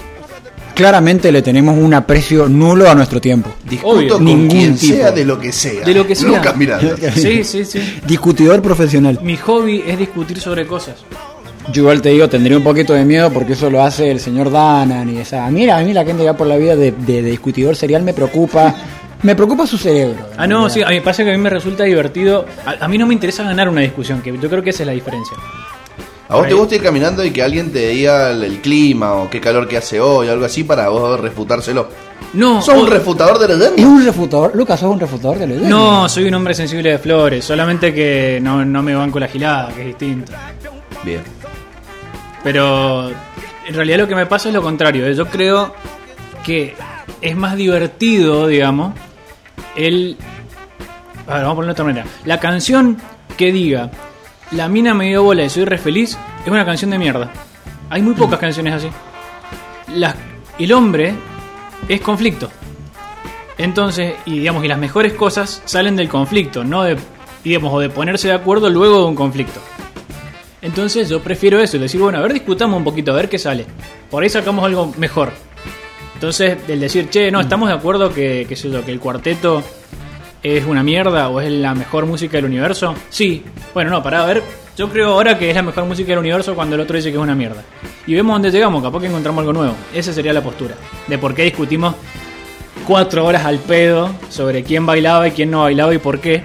Claramente le tenemos un aprecio nulo a nuestro tiempo. Discuto Obvio. con Ningún quien tipo. sea de lo que sea. De lo que sea. Lucas Miranda. Sí, sí, sí. Discutidor profesional. Mi hobby es discutir sobre cosas. Yo igual te digo, tendría un poquito de miedo porque eso lo hace el señor Danan y esa. Mira, a mí la gente que va por la vida de, de- de discutidor serial me preocupa. Me preocupa su cerebro. Ah, no, realidad. sí, a mí me pasa que a mí me resulta divertido. A, a mí no me interesa ganar una discusión, que yo creo que esa es la diferencia. ¿A vos te Ahí. gusta ir caminando y que alguien te diga el, el clima o qué calor que hace hoy, algo así, para vos refutárselo? No, ¿Sos un o- refutador de Es leyenda? un refutador. Lucas, sos un refutador de la no, soy un hombre sensible de flores, solamente que no, no me banco la gilada, que es distinto. Bien. Pero en realidad lo que me pasa es lo contrario. ¿eh? Yo creo que es más divertido, digamos, el... A ver, vamos a ponerlo de otra manera. La canción que diga, la mina me dio bola y soy re feliz, es una canción de mierda. Hay muy pocas canciones así. El hombre es conflicto. Entonces, y digamos, y las mejores cosas salen del conflicto, no de, digamos, o de ponerse de acuerdo luego de un conflicto. Entonces yo prefiero eso, decir, bueno, a ver, discutamos un poquito, a ver qué sale. Por ahí sacamos algo mejor. Entonces, el decir, che, no, estamos de acuerdo que, que, sé yo, que el cuarteto es una mierda o es la mejor música del universo. Sí, bueno, no, para ver, yo creo ahora que es la mejor música del universo cuando el otro dice que es una mierda. Y vemos dónde llegamos, capaz que encontramos algo nuevo. Esa sería la postura. De por qué discutimos cuatro horas al pedo sobre quién bailaba y quién no bailaba y por qué.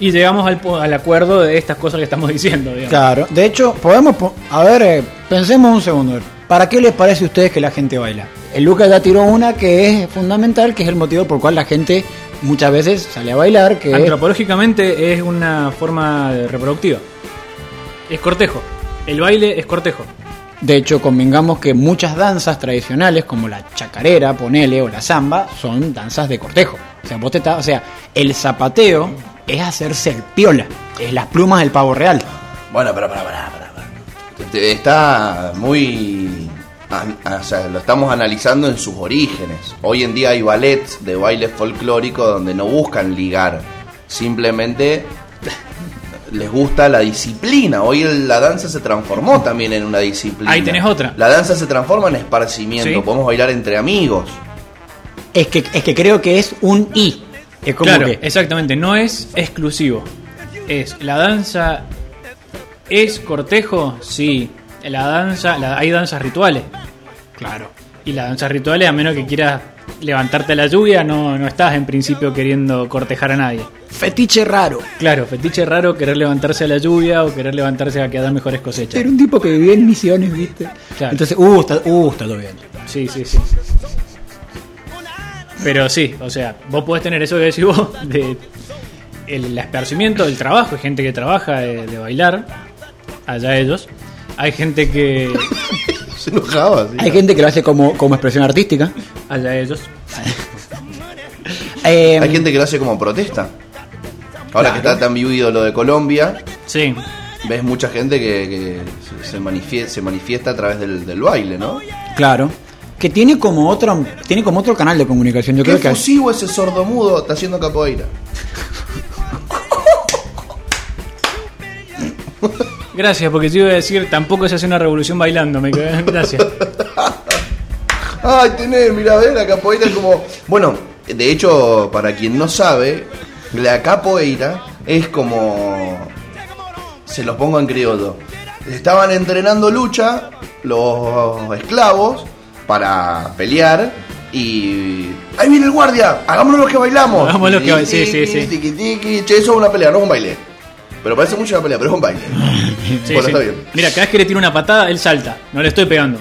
Y llegamos al, al acuerdo de estas cosas que estamos diciendo, digamos. Claro. De hecho, podemos. po- A ver, eh, pensemos un segundo. ¿Para qué les parece a ustedes que la gente baila? El Lucas ya tiró una que es fundamental, que es el motivo por el cual la gente muchas veces sale a bailar, que Antropológicamente es una forma reproductiva. Es cortejo. El baile es cortejo. de hecho convengamos que muchas danzas tradicionales, como la chacarera, ponele, o la samba, son danzas de cortejo. O sea, vos te estás- o sea, el zapateo es hacerse el piola, es las plumas del pavo real. Bueno, pero para, para, para, para. Está muy. An- O sea, lo estamos analizando en sus orígenes. Hoy en día hay ballets de baile folclórico donde no buscan ligar. Simplemente les gusta la disciplina. Hoy la danza se transformó también en una disciplina. Ahí tenés otra. La danza se transforma en esparcimiento. Sí. Podemos bailar entre amigos. Es que, es que creo que es un I. Es como claro, que exactamente. No es exclusivo. Es la danza. ¿Es cortejo? Sí. La danza. la- hay danzas rituales. Claro. Y las danzas rituales, a menos que quieras levantarte a la lluvia, no, no estás en principio queriendo cortejar a nadie. Fetiche raro. Claro, fetiche raro querer levantarse a la lluvia o querer levantarse a que dar mejores cosechas. Era un tipo que vivía en misiones, ¿viste? Claro. Entonces, uh, está, uh, está todo bien. Sí, sí, sí. Pero sí, o sea, vos podés tener eso que decís vos, de el esparcimiento, el trabajo, hay gente que trabaja de, de bailar, allá ellos. Hay gente que. Se enojaba. sí. Hay gente que lo hace como, como expresión artística. allá ellos. Eh, Hay gente que lo hace como protesta. Ahora que está tan vivido lo de Colombia, Sí, ves mucha gente que, que se, se manifiesta, se manifiesta a través del, del baile, ¿no? Claro. Que tiene como otro, tiene como otro canal de comunicación. Yo Qué creo que efusivo ese sordomudo está haciendo capoeira. gracias, porque yo iba a decir, tampoco se hace una revolución bailando, me quedé. Gracias. Ay, tenés, mira, ver, la capoeira es como. Bueno, de hecho, para quien no sabe, la capoeira es como. Se los pongo en criollo. Estaban entrenando lucha los esclavos para pelear y. ¡Ahí viene el guardia! ¡Hagámonos los que bailamos! Hagámonos los que ba- sí, sí, sí. tiqui, tiqui. Che, eso es una pelea, no es un baile. Pero parece mucho una pelea, pero es un baile. Sí, bueno, sí. está bien. Mira, cada vez que le tiro una patada, él salta. No le estoy pegando.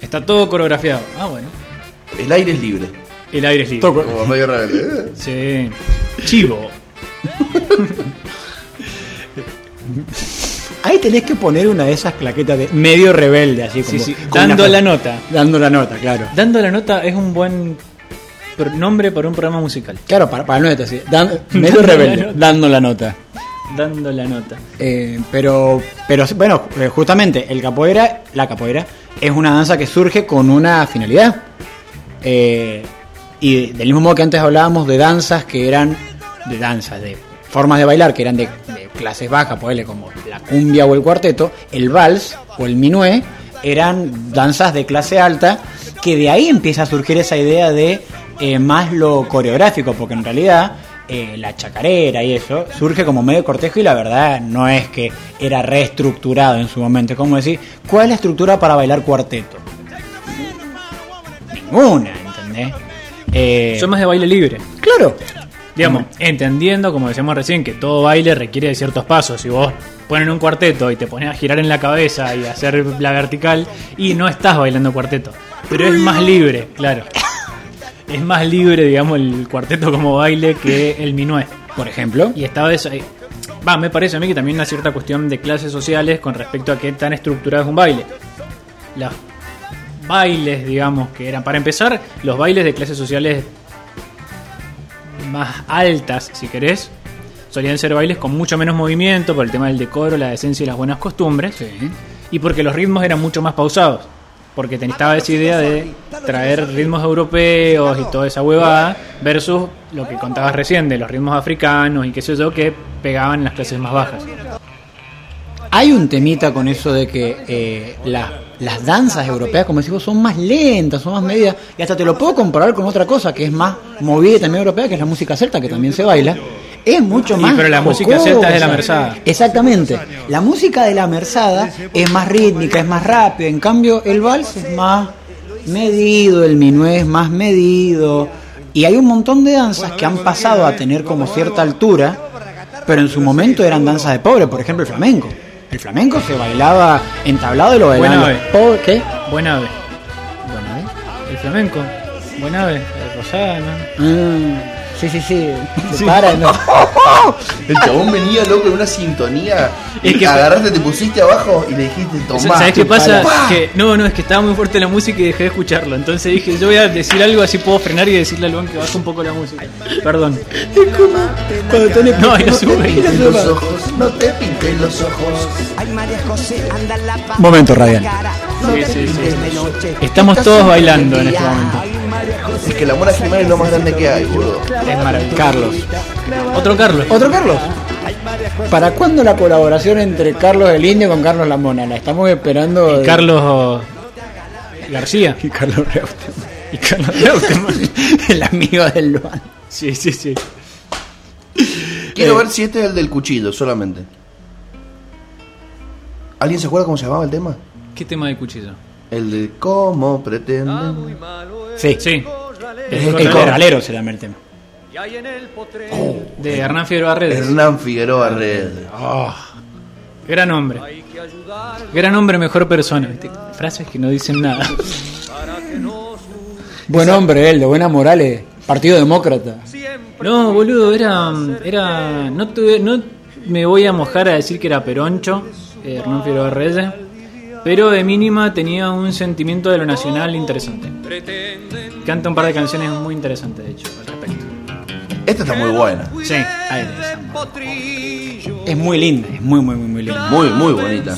Está todo coreografiado. Ah, bueno. El aire es libre. El aire es libre. Toco- Como medio rebelde. ¿eh? Sí. Chivo. Ahí tenés que poner una de esas claquetas de medio rebelde, así como. Sí, sí, dando una- la nota. Dando la nota, claro. Dando la nota es un buen nombre para un programa musical. Claro, para, para la nota, sí. Dan- medio la rebelde, dando la nota. Dando la nota. Eh, pero, pero bueno, eh, justamente el capoeira, la capoeira, es una danza que surge con una finalidad. Eh, y del mismo modo que antes hablábamos de danzas que eran de danzas, de formas de bailar que eran de, clases bajas, ponele como la cumbia o el cuarteto, el vals o el minué eran danzas de clase alta, que de ahí empieza a surgir esa idea de eh, más lo coreográfico, porque en realidad eh, la chacarera y eso surge como medio cortejo y la verdad no es que era reestructurado en su momento. Como decir, ¿cuál es la estructura para bailar cuarteto? Ninguna, ¿entendés? Eh, Son más de baile libre. Claro, Digamos, entendiendo, como decíamos recién, que todo baile requiere de ciertos pasos. Si vos ponen un cuarteto y te pones a girar en la cabeza y a hacer la vertical, y no estás bailando cuarteto. Pero es más libre, claro. Es más libre, digamos, el cuarteto como baile que el minué. por ejemplo. Y estaba eso. Va, me parece a mí que también una cierta cuestión de clases sociales con respecto a qué tan estructurado es un baile. Los bailes, digamos, que eran. Para empezar, los bailes de clases sociales más altas, si querés, solían ser bailes con mucho menos movimiento por el tema del decoro, la decencia y las buenas costumbres. Y porque los ritmos eran mucho más pausados. Porque estaba esa idea de traer ritmos europeos y toda esa huevada versus lo que contabas recién de los ritmos africanos y qué sé yo que pegaban en las clases más bajas. Hay un temita con eso de que eh, la- las danzas europeas, como decimos, son más lentas, son más medidas. Y hasta te lo puedo comparar con otra cosa que es más movida y también europea, que es la música celta, que también se baila. Es mucho Sí, más. pero la música celta es de la merzada. Exactamente. La música de la merzada es más rítmica, es más rápida. En cambio, el vals es más medido, el minué es más medido. Y hay un montón de danzas que han pasado a tener como cierta altura, pero en su momento eran danzas de pobre, por ejemplo el flamenco. El flamenco se bailaba entablado y lo bailaban Buena los ave. pobres. ¿Qué? Buena ave. Buena ave. El flamenco. Buena ave, Rosana. Ah, sí, sí, sí. Se Sí. para, ¿no? El chabón venía loco en una sintonía. Es y que- agarraste, te pusiste abajo y le dijiste, tomá. ¿Sabes qué pasa? No, no, es que estaba muy fuerte la música y dejé de escucharlo. Entonces dije, yo voy a decir algo así puedo frenar y decirle al Luan que baje un poco la música. Perdón. Cuando tenés No, lo sube. No los ojos, no te pintes los ojos. Ay, María José, anda la Momento radial. No Sí, sí, sí. Estamos todos bailando en este momento. Es que la Mona Jiménez es lo más grande que hay, boludo. Es maravilloso. Carlos. Otro Carlos. ¿Otro Carlos? ¿Para cuándo la colaboración entre Carlos el Indio con Carlos la Mona? La estamos esperando. de- Carlos García. y Carlos Reutemann. Y Carlos Reutemann. el amigo del Luan. Sí, sí, sí. Quiero Eh. ver si este es el del cuchillo solamente. ¿Alguien se acuerda cómo se llamaba el tema? ¿Qué tema de cuchillo? El de cómo pretenden. Sí. Sí. El, El corralero. se llama el tema. De Hernán Figueroa Redes. Hernán Figueroa Red. Gran hombre. Gran hombre, mejor persona. Frases que no dicen nada. Buen hombre, él, de buena morales. Partido Demócrata. No, boludo, era. era no, tuve- no me voy a mojar a decir que era peroncho, eh, Hernán Figueroa Reyes, pero de mínima tenía un sentimiento de lo nacional interesante. Canta un par de canciones muy interesantes, de hecho, al respecto. Esta está muy buena. Sí, ahí. Es muy linda, es muy, muy, muy, muy linda. Muy, muy bonita.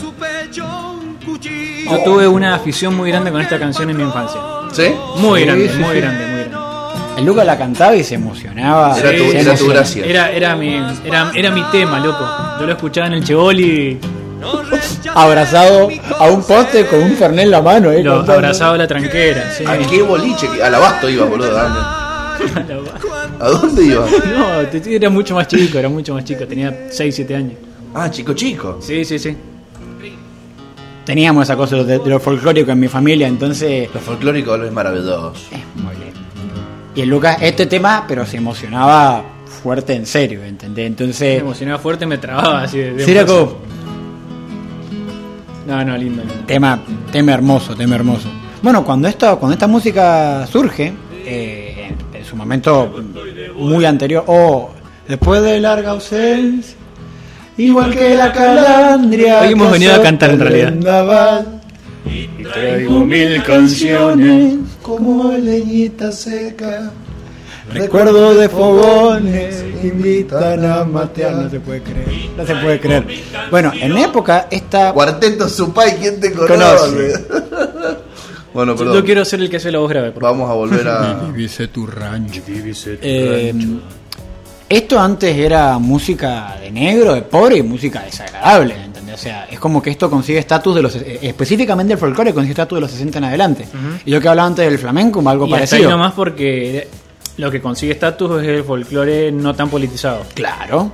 Yo tuve una afición muy grande con esta canción en mi infancia. ¿Sí? Muy Sí, grande, sí, muy sí. grande, muy grande. El Lucas la cantaba y se emocionaba. Era tu- era gracia. Era, era, mi, era, era mi tema, loco. Yo lo escuchaba en el Chevoli, Abrazado a un poste con un fernet en la mano. ¿eh? lo abrazaba a la tranquera. Sí. ¿A qué boliche? Al abasto iba, boludo. ¿A dónde? ¿A dónde iba? No, te- era mucho más chico, era mucho más chico, tenía 6, 7 años. Ah, chico, chico. Sí, sí, sí. Teníamos esa cosa de, de lo folclórico en mi familia, entonces. Lo folclórico es maravilloso. Muy bien. Y el Lucas, este tema, pero se emocionaba fuerte en serio, ¿entendés? Entonces. emocionaba fuerte, me trababa así de. de sí, era emoción. como, No, no, lindo, lindo. Tema, tema hermoso, tema hermoso. Bueno, cuando esta, cuando esta música surge, eh, en, en su momento muy anterior, o después de larga ausencia, igual que la calandria. Hoy hemos que venido a cantar, en realidad. vendaval, Traigo mil canciones. Como leñita seca. Recuerdo de fogones, invitan a matear. No se puede creer, no se puede creer. Bueno, en época esta. Cuarteto Supay, ¿quién te Conoce. conoce? bueno, perdón. Yo quiero ser el que hace la voz grave. por. Vamos a volver a. Vivise tu rancho. Eh, esto antes era música de negro, de pobre y música desagradable, ¿entendés? O sea, es como que esto consigue estatus de los. eh, específicamente el folclore consigue estatus de los 60 en adelante. Y yo que hablaba antes del flamenco, algo Y hasta ahí parecido. nomás porque lo que consigue estatus es el folclore no tan politizado. Claro.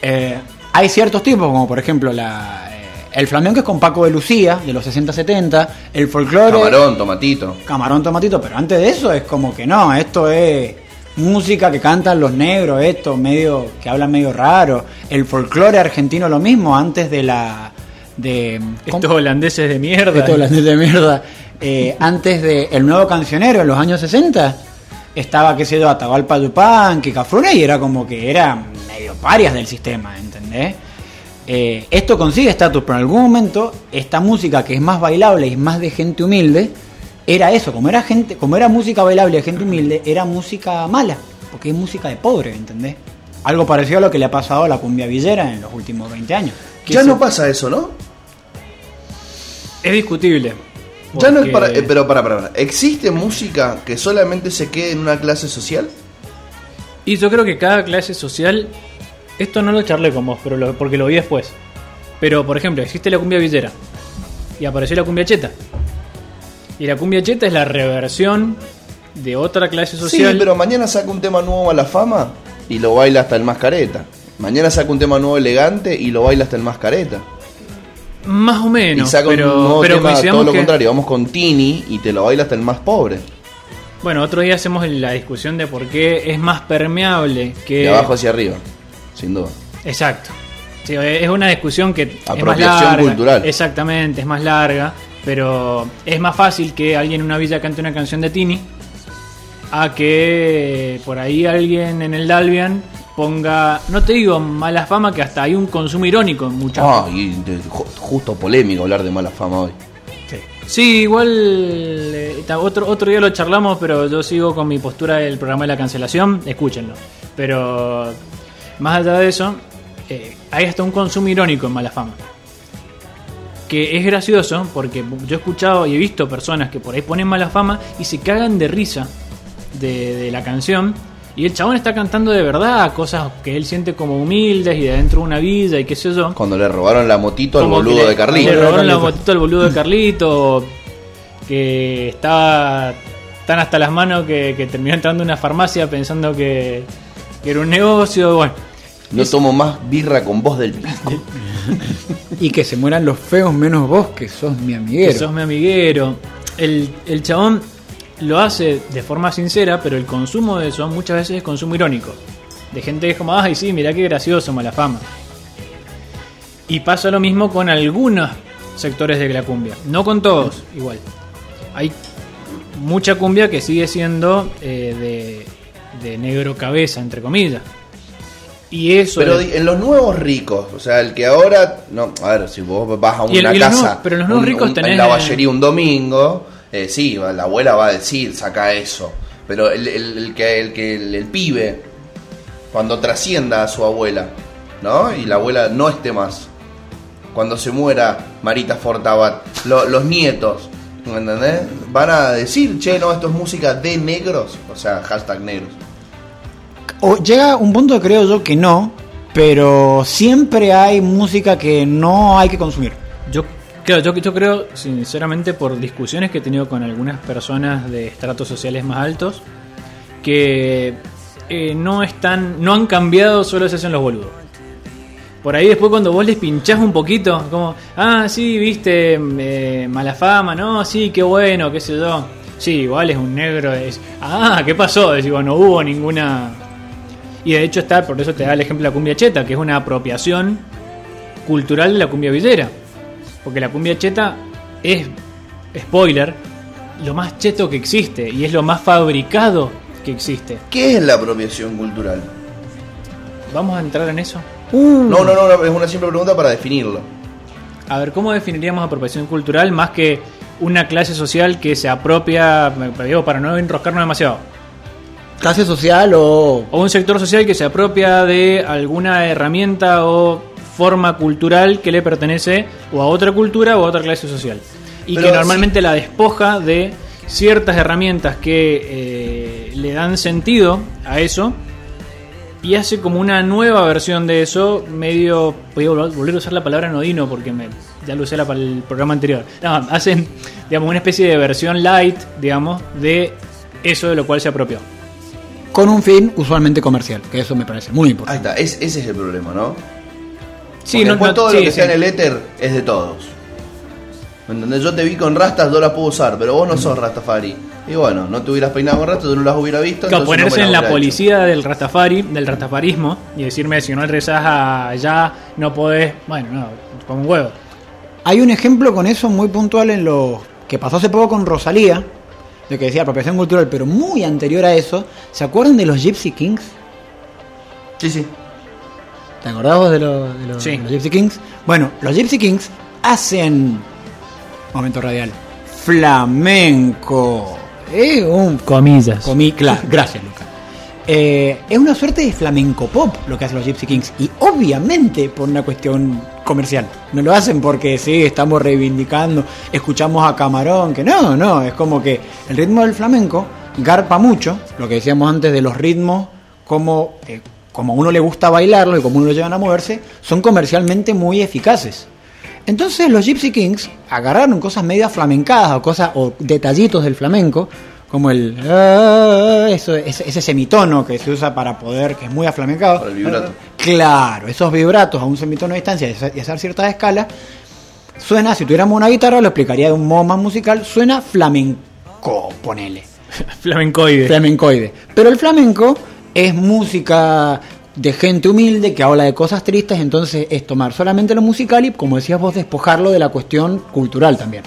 Eh, hay ciertos tipos, como por ejemplo la, eh, el flamenco es con Paco de Lucía, de los 60-70, el folclore... Camarón, tomatito. Camarón Tomatito, pero antes de eso es como que no, esto es música que cantan los negros, esto medio que hablan medio raro. El folclore argentino lo mismo, antes de la... de Estos holandeses de mierda. Estos holandeses de mierda. Eh, antes de El Nuevo Cancionero, en los años 60, estaba, qué sé yo, Atahualpa Dupán, Kika Frune, y era como que era medio parias del sistema, ¿entendés? Eh, esto consigue estatus, pero en algún momento esta música que es más bailable y es más de gente humilde, era eso, como era gente, como era música bailable de gente humilde, era música mala, porque es música de pobre, ¿entendés? Algo parecido a lo que le ha pasado a la cumbia villera en los últimos 20 años. Ya no pasa eso, ¿no? Es discutible. Ya no es para. eh, pero para, para, para. ¿Existe música que solamente se quede en una clase social? Y yo creo que cada clase social, esto no lo charlé con vos, pero lo- porque lo vi después. Pero, por ejemplo, existe la cumbia villera y apareció la cumbia cheta. Y la cumbia cheta es la reversión de otra clase social. Sí, pero mañana saca un tema nuevo a la fama y lo baila hasta el mascareta. Mañana saca un tema nuevo elegante y lo baila hasta el mascareta. Más o menos. y saca pero, un nuevo pero tema todo lo que- contrario. Vamos con Tini y te lo baila hasta el más pobre. Bueno, otro día hacemos la discusión de por qué es más permeable que. De abajo hacia arriba, sin duda. Exacto. Sí, es una discusión que es más Apropiación larga. cultural. Exactamente, es más larga. Pero es más fácil que alguien en una villa cante una canción de Tini a que por ahí alguien en el Dalvian ponga, no te digo mala fama, que hasta hay un consumo irónico en muchas Ah, y de- ju- justo polémico hablar de mala fama hoy. Sí, igual eh, ta- otro, otro día lo charlamos, pero yo sigo con mi postura del programa de la cancelación, escúchenlo. Pero más allá de eso, eh, hay hasta un consumo irónico en mala fama. Que es gracioso porque yo he escuchado y he visto personas que por ahí ponen mala fama y se cagan de risa de, de la canción. Y el chabón está cantando de verdad cosas que él siente como humildes y de dentro de una villa y qué sé yo. Cuando le robaron la motito al que boludo le- de Carlito. Le robaron la motito al boludo de Carlito. Que estaba tan hasta las manos que, que terminó entrando a una farmacia pensando que, que era un negocio. Bueno, No tomo más birra con voz del pico. Y que se mueran los feos menos vos, que sos mi que amiguero. sos mi amiguero. El, el chabón lo hace de forma sincera, pero el consumo de eso muchas veces es consumo irónico. De gente que es como, ay, sí, mirá qué gracioso, mala fama. Y pasa lo mismo con algunos sectores de la cumbia. No con todos, igual. Hay mucha cumbia que sigue siendo eh, de, de negro cabeza, entre comillas. Y eso. Pero es- en los nuevos ricos, o sea, el que ahora, no, a ver, si vos vas a el- una casa, nuevos- pero los nuevos un- ricos un- tenés- en la ballería un domingo, eh, sí, va- la abuela va a decir, saca eso, pero el, el- el que, el, que el, el pibe, cuando trascienda a su abuela, ¿no? Y la abuela no esté más, cuando se muera Marita Fortabat, lo- los nietos, ¿me ¿entendés? Van a decir, che, no, esto es música de negros, o sea, hashtag negros. O llega un punto, creo yo, que no, pero siempre hay música que no hay que consumir. Yo, claro, yo, yo creo, sinceramente, por discusiones que he tenido con algunas personas de estratos sociales más altos, que eh, no están, no han cambiado, solo se hacen los boludos. Por ahí después cuando vos les pinchás un poquito, como, ah, sí, viste, eh, mala fama, no, sí, qué bueno, qué sé yo. Sí, igual es un negro, es, ah, ¿qué pasó? Es, digo, no hubo ninguna... Y de hecho está, por eso te da el ejemplo de la cumbia cheta, que es una apropiación cultural de la cumbia villera. Porque la cumbia cheta es, spoiler, lo más cheto que existe y es lo más fabricado que existe. ¿Qué es la apropiación cultural? ¿Vamos a entrar en eso? No, no, no, no, es una simple pregunta para definirlo. A ver, ¿cómo definiríamos apropiación cultural más que una clase social que se apropia, me- digo, para no enroscarnos demasiado? Clase social o... O un sector social que se apropia de alguna herramienta o forma cultural que le pertenece o a otra cultura o a otra clase social. Y Pero que normalmente la despoja de ciertas herramientas que eh, le dan sentido a eso y hace como una nueva versión de eso, medio. Voy a vol- volver a usar la palabra nodino porque me, ya lo usé la- para el programa anterior. No, hacen, digamos, una especie de versión light, digamos, de eso de lo cual se apropió. con un fin usualmente comercial, que eso me parece muy Ahí importante. está, es- ese es el problema, ¿no? Sí, no, después no- todo sí, lo que sí. sea en el éter es de todos. ¿Me entendés? Yo te vi con rastas, yo las puedo usar, pero vos no sos Rastafari. Y bueno, no te hubieras peinado con rastas, yo no las hubiera visto. Claro, no ponerse en la policía del Rastafari, del Rastafarismo, y decirme si no rezás allá, no podés. Bueno, no, con un huevo. Hay un ejemplo con eso muy puntual en lo que pasó hace poco con Rosalía, de que decía apropiación cultural, pero muy anterior a eso. ¿Se acuerdan de los Gypsy Kings? Sí, sí. ¿Te acordás vos de, lo- de los, Sí. de los Gypsy Kings? Bueno, los Gypsy Kings hacen. Momento radial. Flamenco. Es un. Comillas. Comí, claro, gracias, Luca. Eh, es una suerte de flamenco pop lo que hacen los Gypsy Kings. Y obviamente por una cuestión comercial. No lo hacen porque sí, estamos reivindicando, escuchamos a Camarón, que no, no, es como que el ritmo del flamenco garpa mucho, lo que decíamos antes de los ritmos, como, eh, como a uno le gusta bailarlo y como uno lo llevan a moverse, son comercialmente muy eficaces. Entonces los Gypsy Kings agarraron cosas medias flamencadas o cosas o detallitos del flamenco, como el ah, eso, ese, ese semitono que se usa para poder, que es muy aflamencado. Para el vibrato. Claro, esos vibratos a un semitono de distancia y hacer- y hacer ciertas escalas, suena, si tuviéramos una guitarra, lo explicaría de un modo más musical, suena flamenco, ponele Flamencoide. flamencoide. Pero el flamenco es música de gente humilde que habla de cosas tristes, entonces es tomar solamente lo musical y, como decías vos, despojarlo de la cuestión cultural también.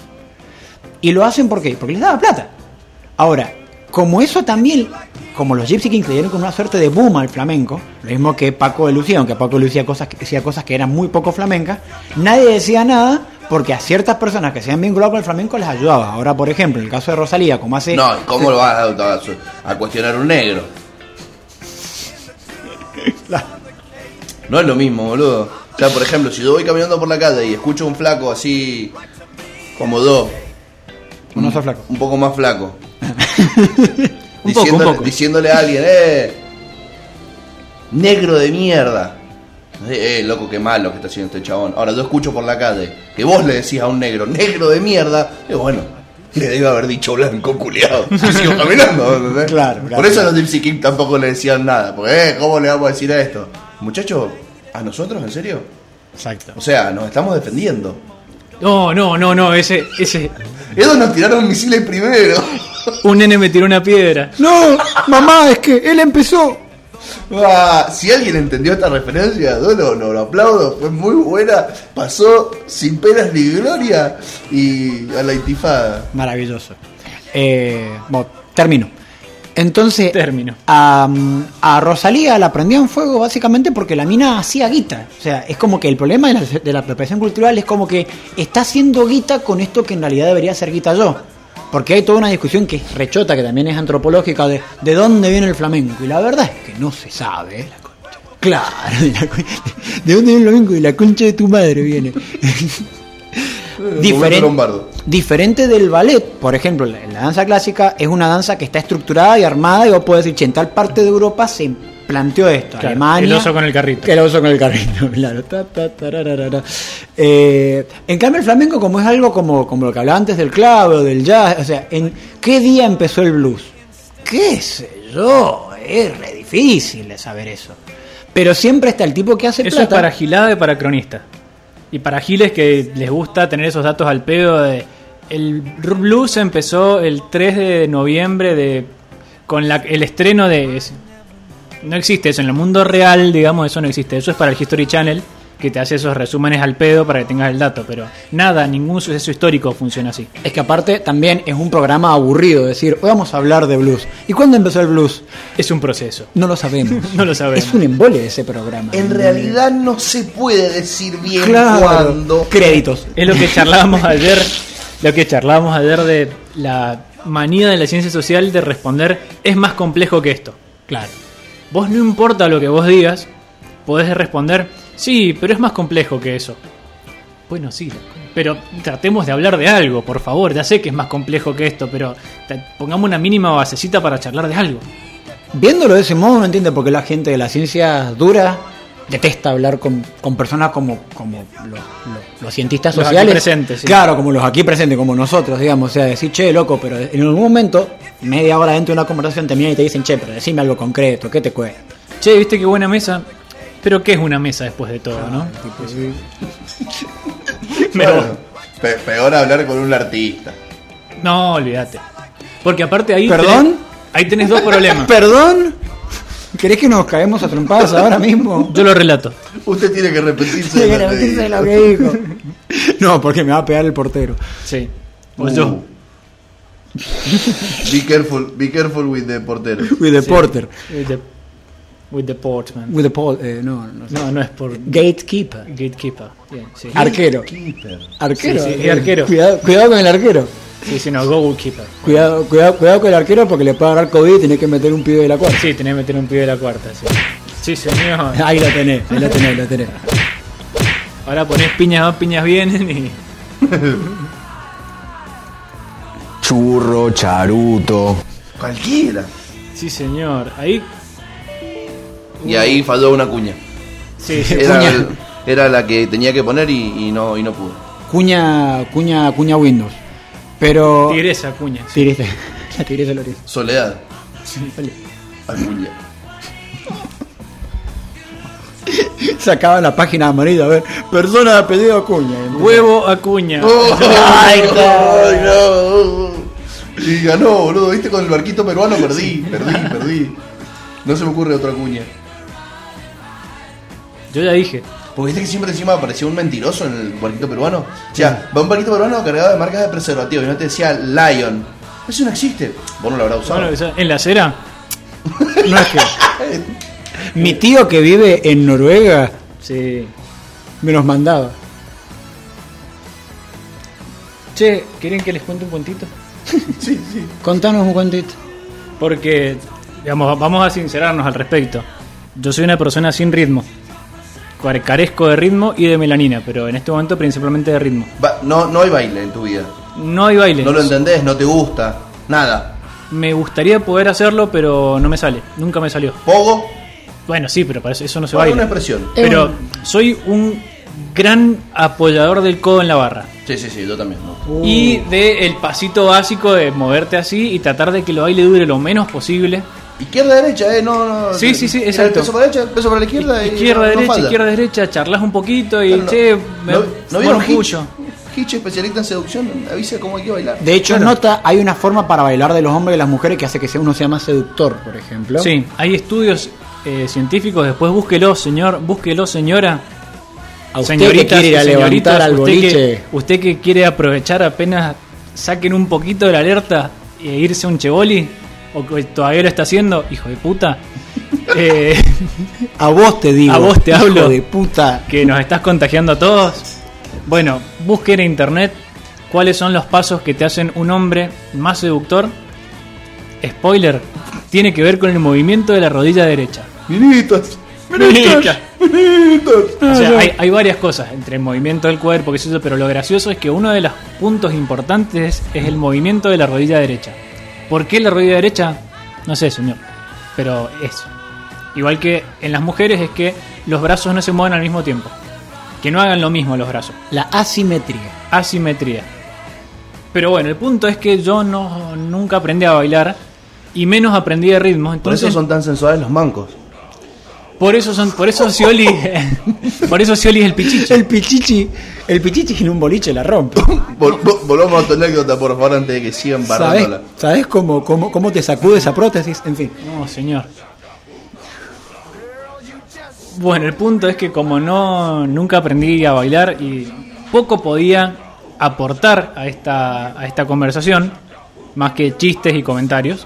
Y lo hacen ¿por qué? Porque les daba plata. Ahora, como eso también, como los Gypsy Kings le dieron con una suerte de boom al flamenco, lo mismo que Paco de Lucía, aunque Paco de Lucía cosas, que- decía cosas que eran muy poco flamencas, nadie decía nada porque a ciertas personas que se han vinculado con el flamenco les ayudaba. Ahora, por ejemplo, en el caso de Rosalía, como hace... No, ¿cómo lo vas a, a- a cuestionar un negro? No es lo mismo, boludo. O sea, por ejemplo, si yo voy caminando por la calle y escucho un flaco así como dos, Un oso flaco. un poco más flaco, Un poco, un diciéndole, poco. diciéndole a alguien, eh, negro de mierda. Eh, eh, loco, qué malo que está haciendo este chabón. Ahora yo escucho por la calle que vos le decís a un negro, negro de mierda, y bueno, le debe haber dicho blanco, culiado. Y sigo caminando. ¿entendés? Claro, claro. Por eso los Gypsy King tampoco le decían nada. Porque, eh, ¿cómo le vamos a decir a esto? Muchacho, ¿a nosotros, en serio? Exacto. O sea, nos estamos defendiendo. No, no, no, no, ese, ese. Ellos nos tiraron misiles primero. Un nene me tiró una piedra. No, mamá, es que él empezó. Ah, si alguien entendió esta referencia, yo lo, lo- lo aplaudo, fue muy buena, pasó sin penas ni gloria y a la intifada. Maravilloso. Eh, bueno, termino. Entonces, Término. A, a Rosalía la prendió en fuego básicamente porque la mina hacía guita. O sea, es como que el problema de la, de la apropiación cultural es como que está haciendo guita con esto que en realidad debería ser guita yo. Porque hay toda una discusión que es rechota, que también es antropológica, de, de dónde viene el flamenco. Y la verdad es que no se sabe. Claro, de, la cu- de dónde viene el flamenco y la concha de tu madre viene. Diferente, diferente del ballet, por ejemplo, la, la danza clásica es una danza que está estructurada y armada y vos podés decir, che, en tal parte de Europa se planteó esto, Claro, Alemania... el oso con el carrito. El oso con el carrito, claro. Ta, ta, tararara. Eh, en cambio el flamenco como es algo como, como lo que hablaba antes del clave o del jazz, o sea, ¿en qué día empezó el blues? ¿Qué sé yo? Es re difícil de saber eso. Pero siempre está el tipo que hace Eso plata. es para gilada y para cronista. Y para giles que les gusta tener esos datos al pedo de... El blues empezó el 3 de noviembre de con la- el estreno de... No existe eso, en el mundo real, digamos, eso no existe. Eso es para el History Channel, que te hace esos resúmenes al pedo para que tengas el dato. Pero nada, ningún suceso histórico funciona así. Es que aparte también es un programa aburrido, decir, hoy vamos a hablar de blues. ¿Y cuándo empezó el blues? Es un proceso. No lo sabemos. No lo sabemos. Es un embole ese programa. En realidad no se puede decir bien Claro. cuándo. Créditos. Es lo que charlábamos ayer, lo que charlábamos ayer de la manía de la ciencia social de responder es más complejo que esto. Claro. Vos no importa lo que vos digas, podés responder, sí, pero es más complejo que eso. Bueno, sí, pero tratemos de hablar de algo, por favor. Ya sé que es más complejo que esto, pero pongamos una mínima basecita para charlar de algo. Viéndolo de ese modo, no entiende por qué la gente de la ciencia dura detesta hablar con, con personas como, como los, los- los cientistas Los aquí sociales. presentes, sí. Claro, como los aquí presentes, como nosotros, digamos. O sea, decir, che, loco, pero en algún momento, media hora dentro de una conversación, termina y te dicen, che, pero decime algo concreto, ¿qué te cuesta? Che, viste qué buena mesa. Pero ¿qué es una mesa después de todo, no? Pero- Bueno, pe- peor hablar con un artista. No, olvídate. Porque aparte ahí. ¿Perdón? tenés- ahí tenés dos problemas. ¿Perdón? ¿Querés que nos caemos a trompadas ahora mismo? Yo lo relato. Usted tiene que repetirse. Tiene que lo que repetirse dijo. lo que dijo. No, porque me va a pegar el portero. Sí. O Uh. yo. Be careful, be careful with the portero. With the Sí. porter. With the, with the portman. With the pol eh, no, no sé. No, no es por Gatekeeper. gatekeeper. Bien, sí. Arquero. Arquero. Sí, arquero. Cuidado, cuidado con el arquero. Sí, sí, no, goalkeeper. Cuidado, cuidado, cuidado con el arquero porque le puede agarrar COVID y tenés que meter un pibe de la cuarta. Sí, tenés que meter un pibe de la cuarta, sí. Sí, señor. Ahí lo tenés, ahí lo tenés, ahí lo tenés. Ahora ponés piñas van, piñas vienen y. Churro, charuto. Cualquiera. Sí, señor. Ahí. Y ahí falló una cuña. Sí, sí. Era, Cuña. era la que tenía que poner y, y no, y no pudo. Cuña, cuña, cuña Windows. Pero. Tigresa, cuña. sí. Tigresa. La tigresa lo origen. Soledad. Acuña. Sacaba la página amarilla, a ver. Persona de apellido Acuña. Huevo a cuña. ¡Ay, no! Y ganó, boludo. ¿Viste? Con el barquito peruano perdí, perdí, perdí. No se me ocurre otra cuña. Yo ya dije. Porque viste que siempre encima aparecía un mentiroso en el barquito peruano. O sea, va un barquito peruano cargado de marcas de preservativo y no te decía Lion. Eso no existe. Vos no lo habrás usado. Bueno, en la acera. No es que. Mi tío que vive en Noruega Sí. me los mandaba. Che, ¿quieren que les cuente un cuentito? sí, sí. Contanos un cuentito. Porque, digamos, vamos a sincerarnos al respecto. Yo soy una persona sin ritmo. Care- Carezco de ritmo y de melanina, pero en este momento principalmente de ritmo. Va- no, no hay baile en tu vida. No hay baile. No lo entendés, no te gusta. Nada. Me gustaría poder hacerlo, pero no me sale. Nunca me salió. Pogo, Bueno, sí, pero para eso, no se Bueno, una baila. expresión. Pero soy un gran apoyador del codo en la barra. Sí, sí, sí, yo también. ¿no? Y de el pasito básico de moverte así y tratar de que el baile dure lo menos posible. Izquierda, derecha, eh, no, no. Sí, sí, sí, exacto. Peso para la derecha, peso para la izquierda. y izquierda, derecha, izquierda, derecha, charlas un poquito y Claro, no- che, me ¿No, ¿no vieron Hitch? especialista en seducción, avisa cómo hay que bailar. De hecho, Claro. nota, hay una forma para bailar de los hombres y las mujeres que hace que sea- uno sea más seductor, por ejemplo. Sí, hay estudios eh, científicos, después búsquelo, señor, búsquelo, señora. A usted Señoritas que quiere ir a levantar al usted que- boliche. usted que quiere aprovechar apenas saquen un poquito de la alerta e irse a un cheboli, o que todavía lo está haciendo, hijo de puta, eh, A vos te digo. A vos te hijo hablo. de puta. que nos estás contagiando a todos. Bueno, busque en internet cuáles son los pasos que te hacen un hombre más seductor. Spoiler, tiene que ver con el movimiento de la rodilla derecha. Minitas, Minitas, minitas. O sea, hay, hay varias cosas entre el movimiento del cuerpo, qué sé yo, pero lo gracioso es que uno de los puntos importantes es el movimiento de la rodilla derecha. ¿Por qué la rodilla derecha? No sé, señor, pero eso. Igual que en las mujeres es que los brazos no se mueven al mismo tiempo. Que no hagan lo mismo los brazos. La asimetría. Asimetría. Pero bueno, el punto es que yo no nunca aprendí a bailar y menos aprendí de ritmos. Por Entonces, eso son tan sensuales los mancos. Por eso son, por eso Scioli, por eso Scioli es el pichichi. El pichichi, el pichichi en un boliche la rompe. Vol- vol- volvamos a tu anécdota, por favor, antes de que sigan ¿Sabes, barrándola. ¿Sabes cómo, cómo, cómo te sacude esa prótesis? En fin. No, señor. Bueno, el punto es que como no nunca aprendí a bailar y poco podía aportar a esta, a esta conversación, más que chistes y comentarios,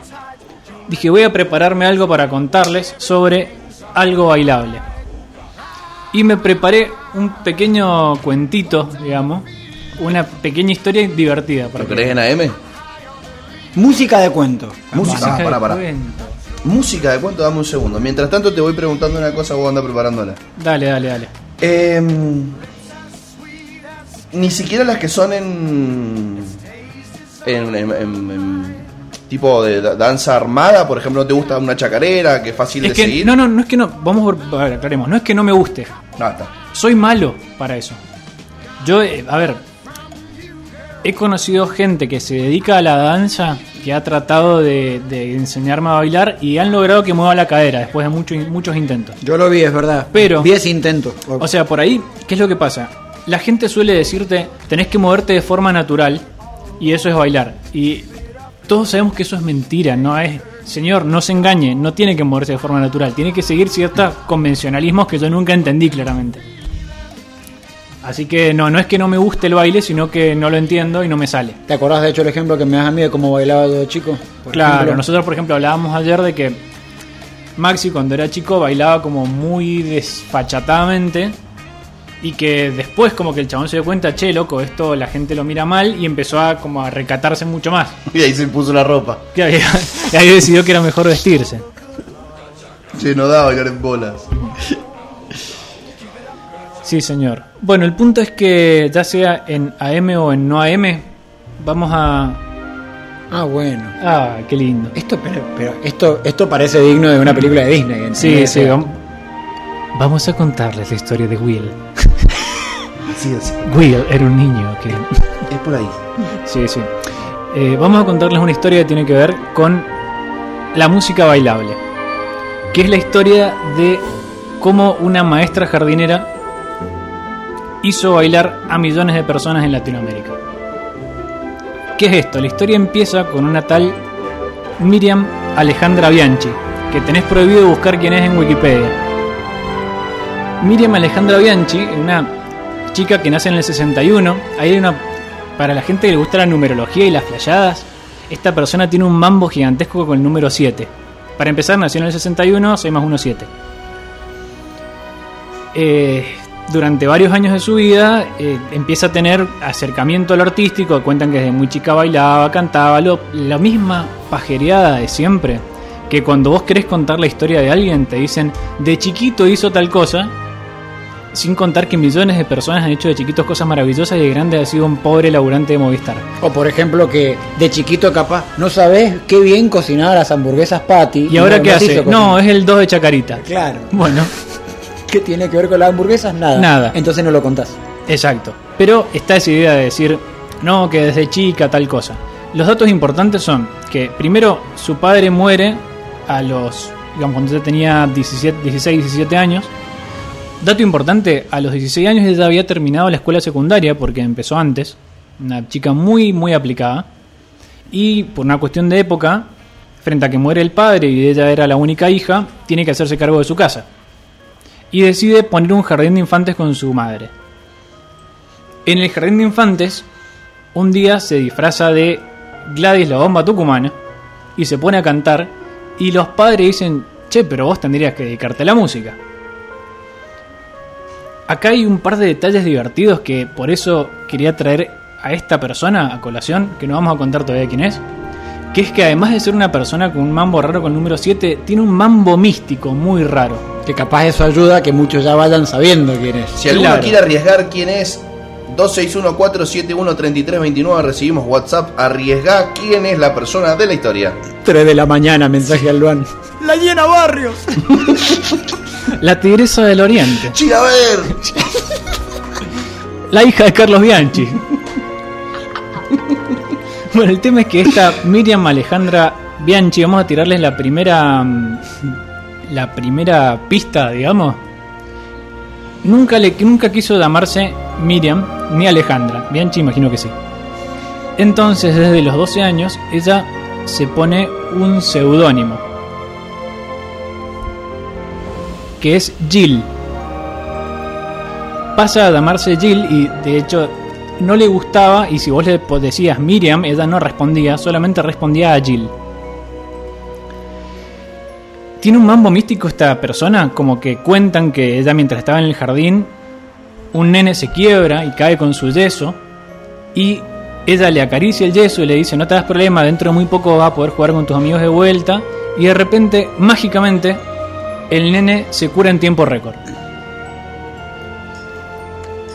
dije voy a prepararme algo para contarles sobre algo bailable. Y me preparé un pequeño cuentito, digamos, una pequeña historia divertida. para ¿Lo que- querés en AM? Música de cuento. Música. Música Ah, de pará, pará. cuento. Música de cuánto, dame un segundo. Mientras tanto te voy preguntando una cosa, vos anda preparándola. Dale, dale, dale. Em, ni siquiera las que son en, en, en- en- en tipo de da- danza armada, por ejemplo, no te gusta una chacarera, que es fácil Es de que, seguir. no, no, no es que no, vamos por, a ver, aclaremos, no es que no me guste, No, está. soy malo para eso. Yo, eh, a ver, he conocido gente que se dedica a la danza, que ha tratado de, de enseñarme a bailar y han logrado que mueva la cadera después de mucho- muchos intentos. Yo lo vi, es verdad. Pero- Vi ese intento. O sea, por ahí, ¿qué es lo que pasa? La gente suele decirte, tenés que moverte de forma natural y eso es bailar. Y todos sabemos que eso es mentira, no es... Señor, no se engañe, no tiene que moverse de forma natural, tiene que seguir ciertos convencionalismos que yo nunca entendí claramente. Así que no, no es que no me guste el baile, sino que no lo entiendo y no me sale. ¿Te acordás de hecho el ejemplo que me das a mí de cómo bailaba todo chico? Por Claro, ejemplo? nosotros por ejemplo hablábamos ayer de que Maxi cuando era chico bailaba como muy desfachatadamente y que después como que el chabón se dio cuenta, che, loco, esto la gente lo mira mal y empezó a como a recatarse mucho más. Y ahí se puso la ropa. Y ahí decidió que era mejor vestirse. Che, no da bailar en bolas. Sí, señor. Bueno, el punto es que ya sea en AM o en no AM, vamos a... Ah, bueno. Ah, qué lindo. Esto, pero, pero esto, esto parece digno de una película de Disney. ¿entendés? Sí, sí, vamos a contarles la historia de Will. Sí, era un niño que Es por ahí. Sí, sí. Eh, vamos a contarles una historia que tiene que ver con la música bailable. Que es la historia de cómo una maestra jardinera hizo bailar a millones de personas en Latinoamérica. ¿Qué es esto? La historia empieza con una tal Miriam Alejandra Bianchi, que tenés prohibido buscar quién es en Wikipedia. Miriam Alejandra Bianchi, una chica que nace en el 61. Ahí hay una. Para la gente que le gusta la numerología y las flayadas, esta persona tiene un mambo gigantesco con el número 7. Para empezar, nació en el 61, 6 más 1, 7. Eh, durante varios años de su vida eh, empieza a tener acercamiento al artístico. Cuentan que desde muy chica bailaba, cantaba, lo, la misma pajereada de siempre. Que cuando vos querés contar la historia de alguien, te dicen de chiquito hizo tal cosa. Sin contar que millones de personas han hecho de chiquitos cosas maravillosas y de grande ha sido un pobre laburante de Movistar. O por ejemplo que de chiquito capaz no sabes qué bien cocinaba las hamburguesas Patty. ¿Y ahora no qué hace? cocinar. No, es el 2 de Chacarita. Claro. Bueno, ¿Qué tiene que ver con las hamburguesas? Nada. Nada. Entonces no lo contás. Exacto. Pero está esa idea de decir, no, que desde chica tal cosa. Los datos importantes son que primero su padre muere a los, digamos, cuando ella tenía 17, 16, 17 años. Dato importante, a los 16 años ella había terminado la escuela secundaria porque empezó antes. Una chica muy, muy aplicada. Y por una cuestión de época, frente a que muere el padre y ella era la única hija, tiene que hacerse cargo de su casa. Y decide poner un jardín de infantes con su madre. En el jardín de infantes, un día se disfraza de Gladys la bomba tucumana y se pone a cantar. Y los padres dicen: Che, pero vos tendrías que dedicarte a la música. Acá hay un par de detalles divertidos que por eso quería traer a esta persona a colación, que no vamos a contar todavía quién es. Que es que además de ser una persona con un mambo raro con el número 7, tiene un mambo místico muy raro. Que capaz eso ayuda a que muchos ya vayan sabiendo quién es. Si alguno Claro. quiere arriesgar quién es, 261-471-3329, recibimos WhatsApp. Arriesgá quién es la persona de la historia. 3 de la mañana, mensaje al Luan. La llena barrios. La tigresa del oriente. La hija de Carlos Bianchi. Bueno, el tema es que esta Miriam Alejandra Bianchi, vamos a tirarles la primera mm, la primera pista, digamos. Nunca le nunca quiso llamarse Miriam ni Alejandra. Bianchi imagino que sí. Entonces, desde los 12 años, ella se pone un seudónimo. Que es Jill pasa a llamarse Jill y de hecho no le gustaba y si vos le decías Miriam, ella no respondía, solamente respondía a Jill. Tiene un mambo místico esta persona, como que cuentan que ella mientras estaba en el jardín, un nene se quiebra y cae con su yeso y ella le acaricia el yeso y le dice no te das problema, dentro de muy poco vas a poder jugar con tus amigos de vuelta y de repente, mágicamente, el nene se cura en tiempo récord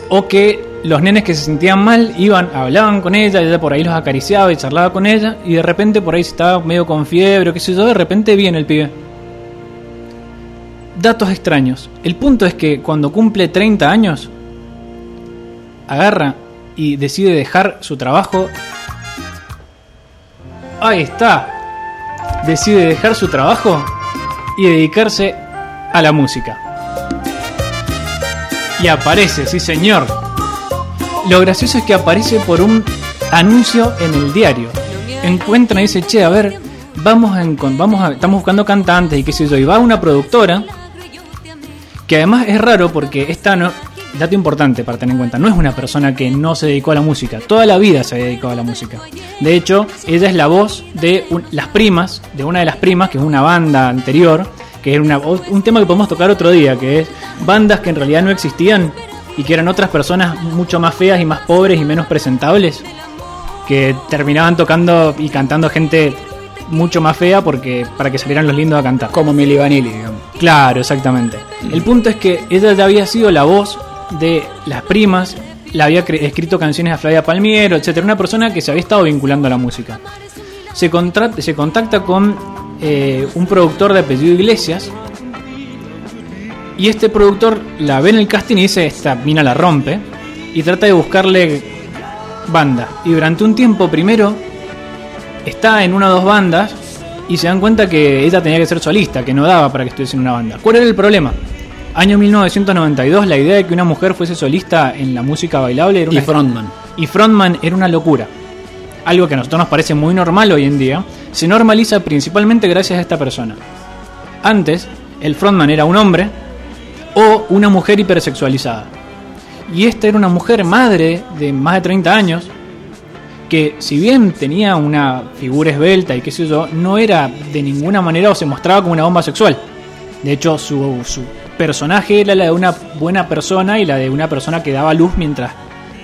o que los nenes que se sentían mal iban, hablaban con ella, ella por ahí los acariciaba y charlaba con ella, y de repente por ahí estaba medio con fiebre o qué sé yo, de repente viene el pibe. Datos extraños. El punto es que cuando cumple 30 años, agarra y decide dejar su trabajo. Ahí está. Decide dejar su trabajo y dedicarse a la música. Y aparece, sí señor. Lo gracioso es que aparece por un anuncio en el diario. Encuentra y dice, che, a ver, vamos a, vamos estamos buscando cantantes y qué sé yo. Y va una productora, que además es raro porque esta no, dato importante para tener en cuenta, no es una persona que no se dedicó a la música, toda la vida se dedicó a la música. De hecho, ella es la voz de un- las primas, de una de las primas, que es una banda anterior, que es una, un tema que podemos tocar otro día, que es bandas que en realidad no existían y que eran otras personas mucho más feas y más pobres y menos presentables, que terminaban tocando y cantando gente mucho más fea porque para que salieran los lindos a cantar. Como Milli Vanilli, digamos. Claro, exactamente. El punto es que ella ya había sido la voz de las primas, le había escrito canciones a Flavia Palmiero, etcétera, una persona que se había estado vinculando a la música. Se, se contacta con eh, un productor de apellido Iglesias y este productor la ve en el casting y dice, esta mina la rompe y trata de buscarle banda. Y durante un tiempo primero está en una o dos bandas y se dan cuenta que ella tenía que ser solista, que no daba para que estuviese en una banda. ¿Cuál era el problema? Año 1992, la idea de que una mujer fuese solista en la música bailable era Y una frontman. y frontman era una locura. Algo que a nosotros nos parece muy normal hoy en día, se normaliza principalmente gracias a esta persona. Antes, el frontman era un hombre o una mujer hipersexualizada. Y esta era una mujer madre de más de 30 años que si bien tenía una figura esbelta y qué sé yo, no era de ninguna manera o se mostraba como una bomba sexual. De hecho, su, su personaje era la de una buena persona y la de una persona que daba luz mientras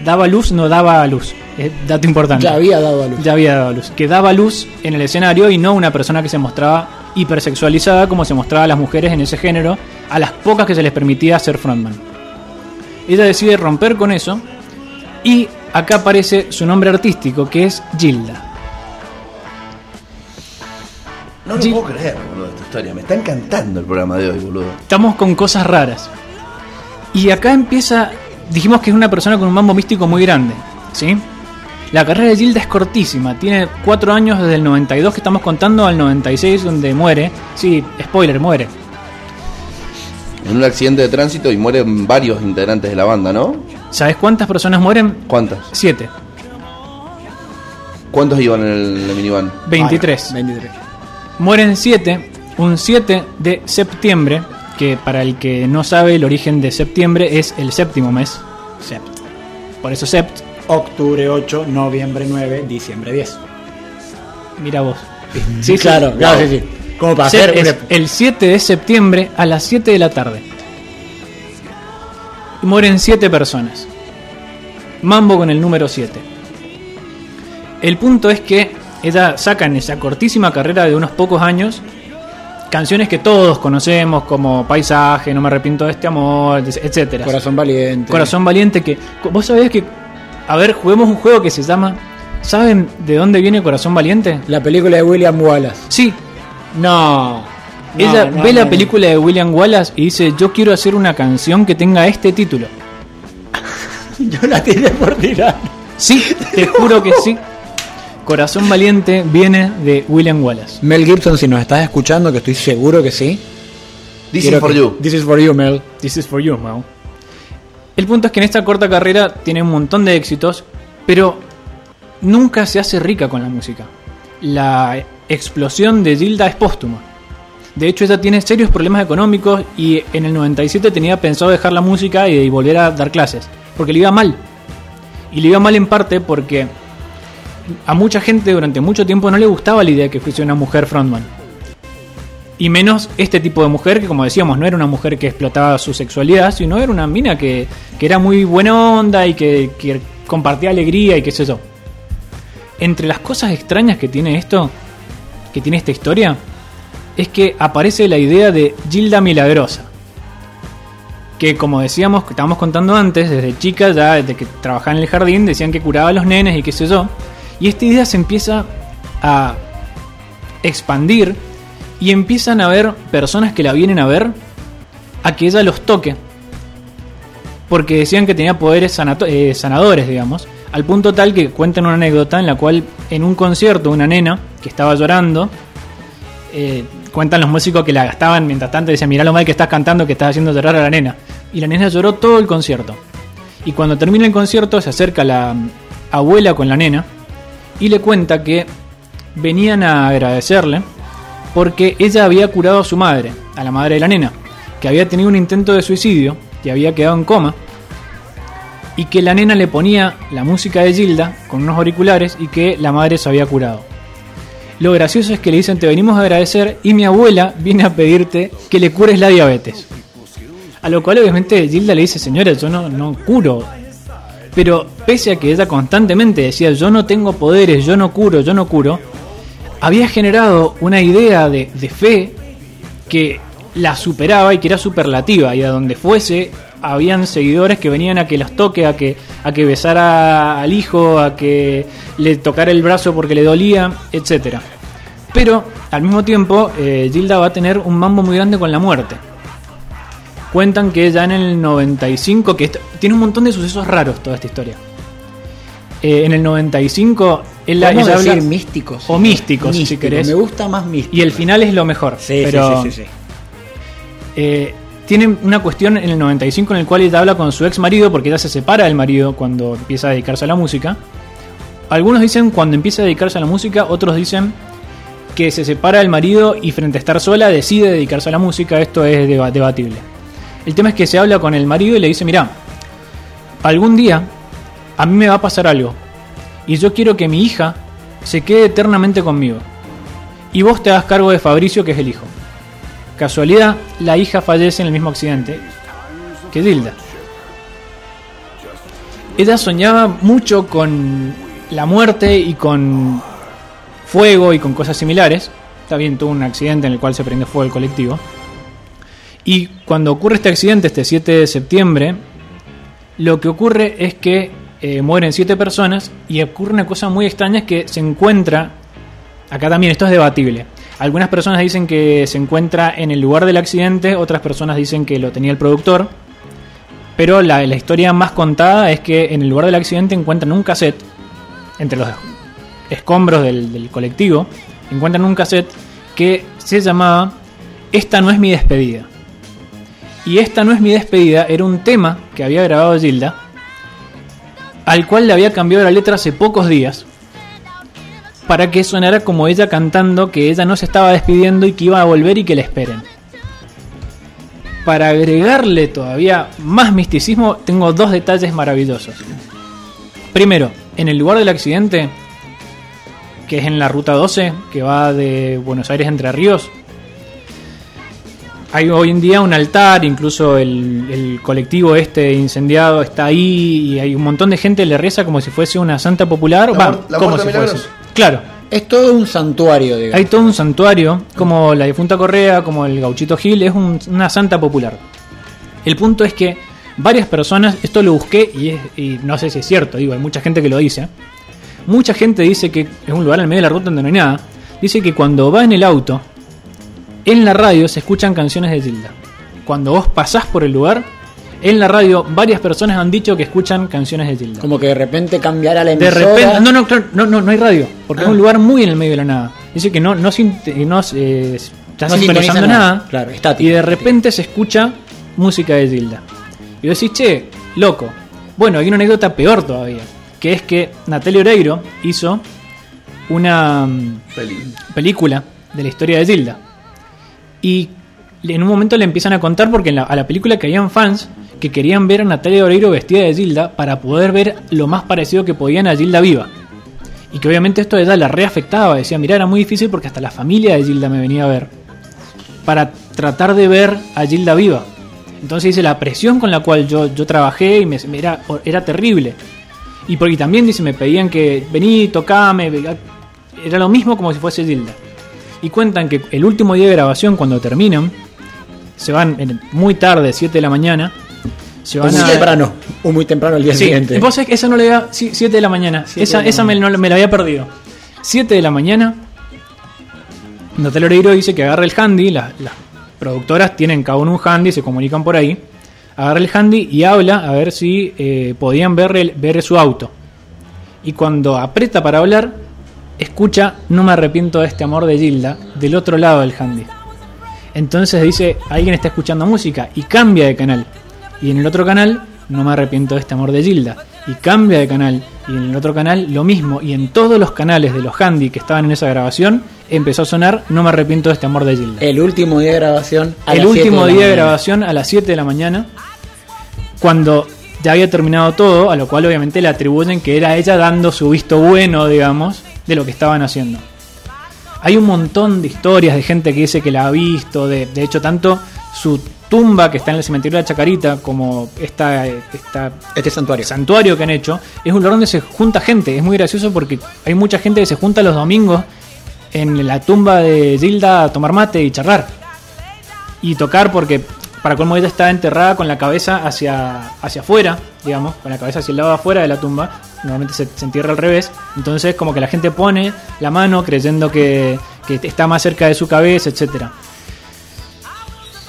daba luz, no daba luz. Es dato importante. Ya había dado a luz. Ya había dado luz. Que daba luz en el escenario y no una persona que se mostraba hipersexualizada como se mostraba a las mujeres en ese género, a las pocas que se les permitía ser frontman. Ella decide romper con eso y acá aparece su nombre artístico que es Gilda. No lo Sí. puedo creer, boludo, esta historia. Me está encantando el programa de hoy, boludo. Estamos con cosas raras. Y acá empieza, dijimos que es una persona con un mambo místico muy grande, ¿sí? La carrera de Gilda es cortísima, tiene cuatro años desde el 92 que estamos contando al 96 donde muere. Sí, spoiler, muere. En un accidente de tránsito y mueren varios integrantes de la banda, ¿no? ¿Sabes cuántas personas mueren? ¿Cuántas? Siete. ¿Cuántos iban en el, en el minivan? 23. 23. Mueren 7, un 7 de septiembre, que para el que no sabe el origen de septiembre es el séptimo mes. Sept. Por eso sept, Octubre 8, noviembre 9, diciembre 10. mira vos. Sí, claro, claro, sí, sí. Como para hacer una- el 7 de septiembre a las 7 de la tarde. Mueren 7 personas. Mambo con el número 7. El punto es que ella saca en esa cortísima carrera de unos pocos años canciones que todos conocemos como Paisaje, No me arrepiento de este amor, etcétera. Corazón valiente. Corazón valiente que vos sabés que a ver, juguemos un juego que se llama ¿Saben de dónde viene Corazón valiente? La película de William Wallace. Sí, No. ella No, no, ve la película de William Wallace y dice, yo quiero hacer una canción que tenga este título. Yo la tiré por tirar. Sí, te juro que sí. Corazón Valiente viene de William Wallace. Mel Gibson, si nos estás escuchando, que estoy seguro que sí. This quiero is for que- you. This is for you, Mel. This is for you, Mau. El punto es que en esta corta carrera tiene un montón de éxitos, pero nunca se hace rica con la música. La explosión de Gilda es póstuma. De hecho, ella tiene serios problemas económicos y en el 97 tenía pensado dejar la música y volver a dar clases, porque le iba mal. Y le iba mal en parte porque a mucha gente durante mucho tiempo no le gustaba la idea de que fuese una mujer frontman. Y menos este tipo de mujer que, como decíamos, no era una mujer que explotaba su sexualidad, sino era una mina que, que era muy buena onda y que, que compartía alegría y qué sé yo. Entre las cosas extrañas que tiene esto, que tiene esta historia, es que aparece la idea de Gilda Milagrosa. Que como decíamos, que estábamos contando antes, desde chica, ya desde que trabajaba en el jardín, decían que curaba a los nenes y qué sé yo. Y esta idea se empieza a expandir y empiezan a ver personas que la vienen a ver a que ella los toque. Porque decían que tenía poderes eh, sanadores, digamos. Al punto tal que cuentan una anécdota en la cual en un concierto una nena que estaba llorando, eh, cuentan los músicos que la gastaban mientras tanto, decían, mirá lo mal que estás cantando que estás haciendo llorar a la nena. Y la nena lloró todo el concierto. Y cuando termina el concierto se acerca la mm, abuela con la nena y le cuenta que venían a agradecerle porque ella había curado a su madre, a la madre de la nena, que había tenido un intento de suicidio, que había quedado en coma, y que la nena le ponía la música de Gilda con unos auriculares y que la madre se había curado. Lo gracioso es que le dicen te venimos a agradecer y mi abuela viene a pedirte que le cures la diabetes. A lo cual obviamente Gilda le dice, señora, yo no, no curo. Pero pese a que ella constantemente decía, yo no tengo poderes, yo no curo, yo no curo, había generado una idea de, fe que la superaba y que era superlativa y a donde fuese habían seguidores que venían a que los toque, a que, a que besara al hijo, a que le tocara el brazo porque le dolía, etcétera. Pero al mismo tiempo eh, Gilda va a tener un mambo muy grande con la muerte. Cuentan que ya en el 95, que tiene un montón de sucesos raros toda esta historia. Eh, en el 95 él, ella decir habla- místicos. o místicos, si querés. Me gusta más místico. y el final es lo mejor. Sí, pero sí, sí, sí, sí. eh, tiene una cuestión en el 95 en el cual ella habla con su ex marido porque ella se separa del marido cuando empieza a dedicarse a la música. Algunos dicen cuando empieza a dedicarse a la música, otros dicen que se separa del marido y frente a estar sola decide dedicarse a la música. Esto es deba- debatible. El tema es que se habla con el marido y le dice, mira, algún día a mí me va a pasar algo. Y yo quiero que mi hija se quede eternamente conmigo. Y vos te hagas cargo de Fabricio, que es el hijo. Casualidad, la hija fallece en el mismo accidente que Dilda. Ella soñaba mucho con la muerte y con fuego y con cosas similares. Está bien, tuvo un accidente en el cual se prende fuego el colectivo. Y cuando ocurre este accidente, este 7 de septiembre, lo que ocurre es que eh, mueren siete personas y ocurre una cosa muy extraña es que se encuentra, acá también esto es debatible, algunas personas dicen que se encuentra en el lugar del accidente, otras personas dicen que lo tenía el productor, pero la, la historia más contada es que en el lugar del accidente encuentran un cassette, entre los escombros del, del colectivo, encuentran un cassette que se llamaba Esta no es mi despedida. Y esta no es mi despedida era un tema que había grabado Gilda, al cual le había cambiado la letra hace pocos días, para que sonara como ella cantando que ella no se estaba despidiendo y que iba a volver y que la esperen. Para agregarle todavía más misticismo, tengo dos detalles maravillosos. Primero, en el lugar del accidente, que es en la ruta 12, que va de Buenos Aires Entre Ríos, hay hoy en día un altar, incluso el, el colectivo este incendiado está ahí y hay un montón de gente que le reza como si fuese una santa popular. La Va, la como muerte si fuese. Claro, Es todo un santuario, digamos. hay todo un santuario, como la difunta Correa, como el gauchito Gil, es un- una santa popular. El punto es que varias personas, esto lo busqué y, es- y no sé si es cierto, digo, hay mucha gente que lo dice. Mucha gente dice que es un lugar en el medio de la ruta donde no hay nada. Dice que cuando va en el auto, en la radio se escuchan canciones de Gilda. Cuando vos pasás por el lugar, en la radio varias personas han dicho que escuchan canciones de Gilda. Como que de repente cambiará la De emisora. repente, no, no, claro, no, no, no hay radio, porque Ah. es un lugar muy en el medio de la nada. Dice que no, no, no eh, está No sintonizando sintoniza nada, nada. Claro, estático. y de repente se escucha música de Gilda. Y vos decís, che, loco. Bueno, hay una anécdota peor todavía, que es que Natalia Oreiro hizo una mm, película de la historia de Gilda. Y en un momento le empiezan a contar porque en la- a la película caían fans que querían ver a Natalia Oreiro vestida de Gilda para poder ver lo más parecido que podían a Gilda viva. Y que obviamente esto a ella la reafectaba. Decía, mira, era muy difícil porque hasta la familia de Gilda me venía a ver. Para tratar de ver a Gilda viva. Entonces dice, la presión con la cual yo, yo trabajé y me, era, era terrible. Y porque también dice, me pedían que vení, tocame. Era lo mismo como si fuese Gilda. Y cuentan que el último día de grabación, cuando terminan, se van en- muy tarde, 7 de la mañana. Se O van muy a. temprano. O muy temprano el día Sí, siguiente. vos sabés que esa no le da. 7 de la mañana. Siete esa de la esa me, no- me la había perdido. 7 de la mañana. Natalia Oreiro dice que agarra el handy. Las, las productoras tienen cada uno un handy, se comunican por ahí. Agarra el handy y habla a ver si eh, podían ver, el- ver su auto. Y cuando aprieta para hablar, escucha No me arrepiento de este amor de Gilda del otro lado del handy. Entonces dice, alguien está escuchando música y cambia de canal. Y en el otro canal, no me arrepiento de este amor de Gilda. Y cambia de canal. Y en el otro canal, lo mismo. Y en todos los canales de los handy que estaban en esa grabación, empezó a sonar No me arrepiento de este amor de Gilda. El último día de grabación. a el las último día de grabación a las 7 de la mañana. Cuando ya había terminado todo, a lo cual obviamente le atribuyen que era ella dando su visto bueno, digamos, de lo que estaban haciendo. Hay un montón de historias de gente que dice que la ha visto, de, de hecho tanto su tumba que está en el cementerio de la Chacarita como esta, esta Este santuario. santuario que han hecho, es un lugar donde se junta gente. Es muy gracioso porque hay mucha gente que se junta los domingos en la tumba de Gilda a tomar mate y charlar. Y tocar porque, para colmo, ella está enterrada con la cabeza hacia, hacia afuera, digamos, con la cabeza hacia el lado afuera de la tumba. Normalmente se, entierra al revés. Entonces, como que la gente pone la mano creyendo que, que está más cerca de su cabeza, etcétera.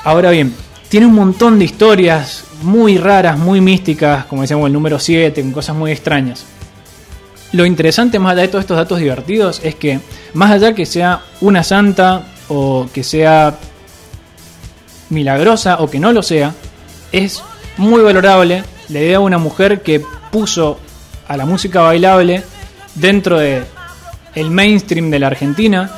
Ahora bien, tiene un montón de historias muy raras, muy místicas, como decíamos el número 7, con cosas muy extrañas. Lo interesante más allá de todos estos datos divertidos es que más allá que sea una santa o que sea milagrosa o que no lo sea, es muy valorable la idea de una mujer que puso a la música bailable dentro de el mainstream de la Argentina,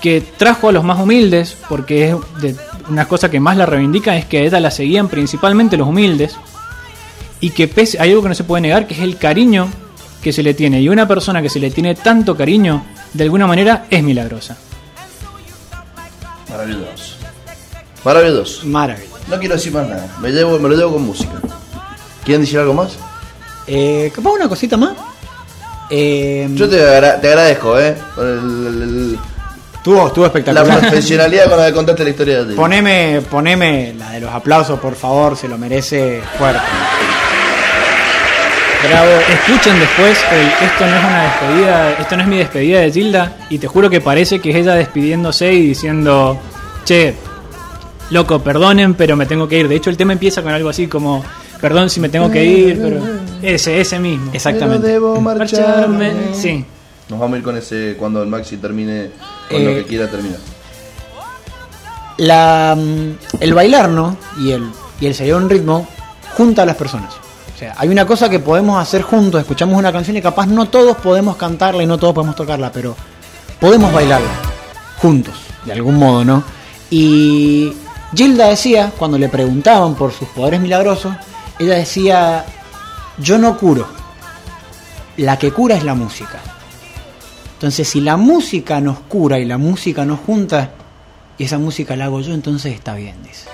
que trajo a los más humildes, porque es de una cosa que más la reivindica, es que a ella la seguían principalmente los humildes, y que pese, hay algo que no se puede negar, que es el cariño que se le tiene, y una persona que se le tiene tanto cariño, de alguna manera es milagrosa. Maravilloso. Maravilloso. Maravilloso. No quiero decir más nada. Me, llevo, me lo llevo con música. ¿Quieren decir algo más? Eh, capaz una cosita más. Eh, Yo te, agra- te agradezco, ¿eh? Por el- el- el- Estuvo, estuvo la espectacular. profesionalidad con la que contaste la historia de ti. Poneme, poneme la de los aplausos, por favor, se lo merece fuerte. Bravo. Escuchen después el esto no es una despedida, esto no es mi despedida de Gilda y te juro que parece que es ella despidiéndose y diciendo, "Che, loco, perdonen, pero me tengo que ir." De hecho, el tema empieza con algo así como, "Perdón si me tengo que ir", pero ese ese mismo. Exactamente. Pero debo marcharme. Sí. Nos vamos a ir con ese cuando el Maxi termine con Eh, lo que quiera terminar. La, mm, el bailar, ¿no? Y el, y el seguir un ritmo junta a las personas. O sea, hay una cosa que podemos hacer juntos, escuchamos una canción y capaz no todos podemos cantarla y no todos podemos tocarla, pero podemos bailarla juntos, de algún modo, ¿no? Y Gilda decía, cuando le preguntaban por sus poderes milagrosos, ella decía, yo no curo, la que cura es la música. Entonces, si la música nos cura y la música nos junta, y esa música la hago yo, entonces está bien, dice.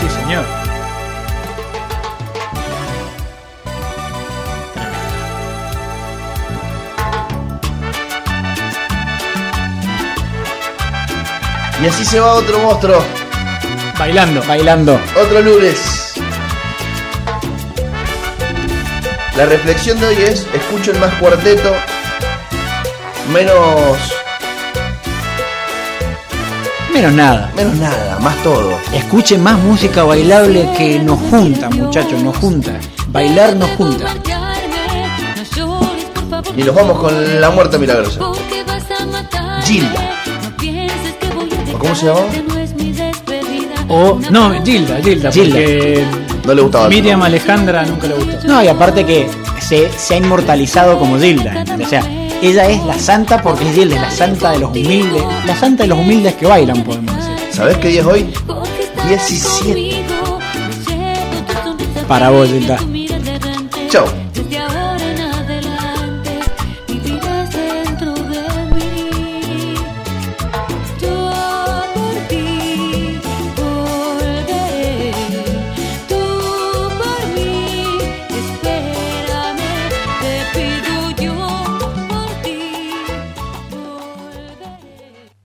Sí, señor. Y así se va otro monstruo, Bailando. Bailando. otro lunes. La reflexión de hoy es, escuchen más cuarteto, menos, Menos nada. menos nada, más todo. Escuchen más música bailable que nos junta, muchachos, nos junta. Bailar nos junta. Y nos vamos con la muerte milagrosa. Gilda. ¿O cómo se llamaba? O no, Gilda, Gilda, Gilda. porque No le gustaba. Miriam nombre. Alejandra nunca le gustó. No, y aparte que se, se ha inmortalizado como Gilda. ¿entendés? O sea, ella es la santa porque es Gilda, es la santa de los humildes. La santa de los humildes que bailan, podemos decir. ¿Sabés qué día es hoy? 17. Para vos, Gilda. Chao.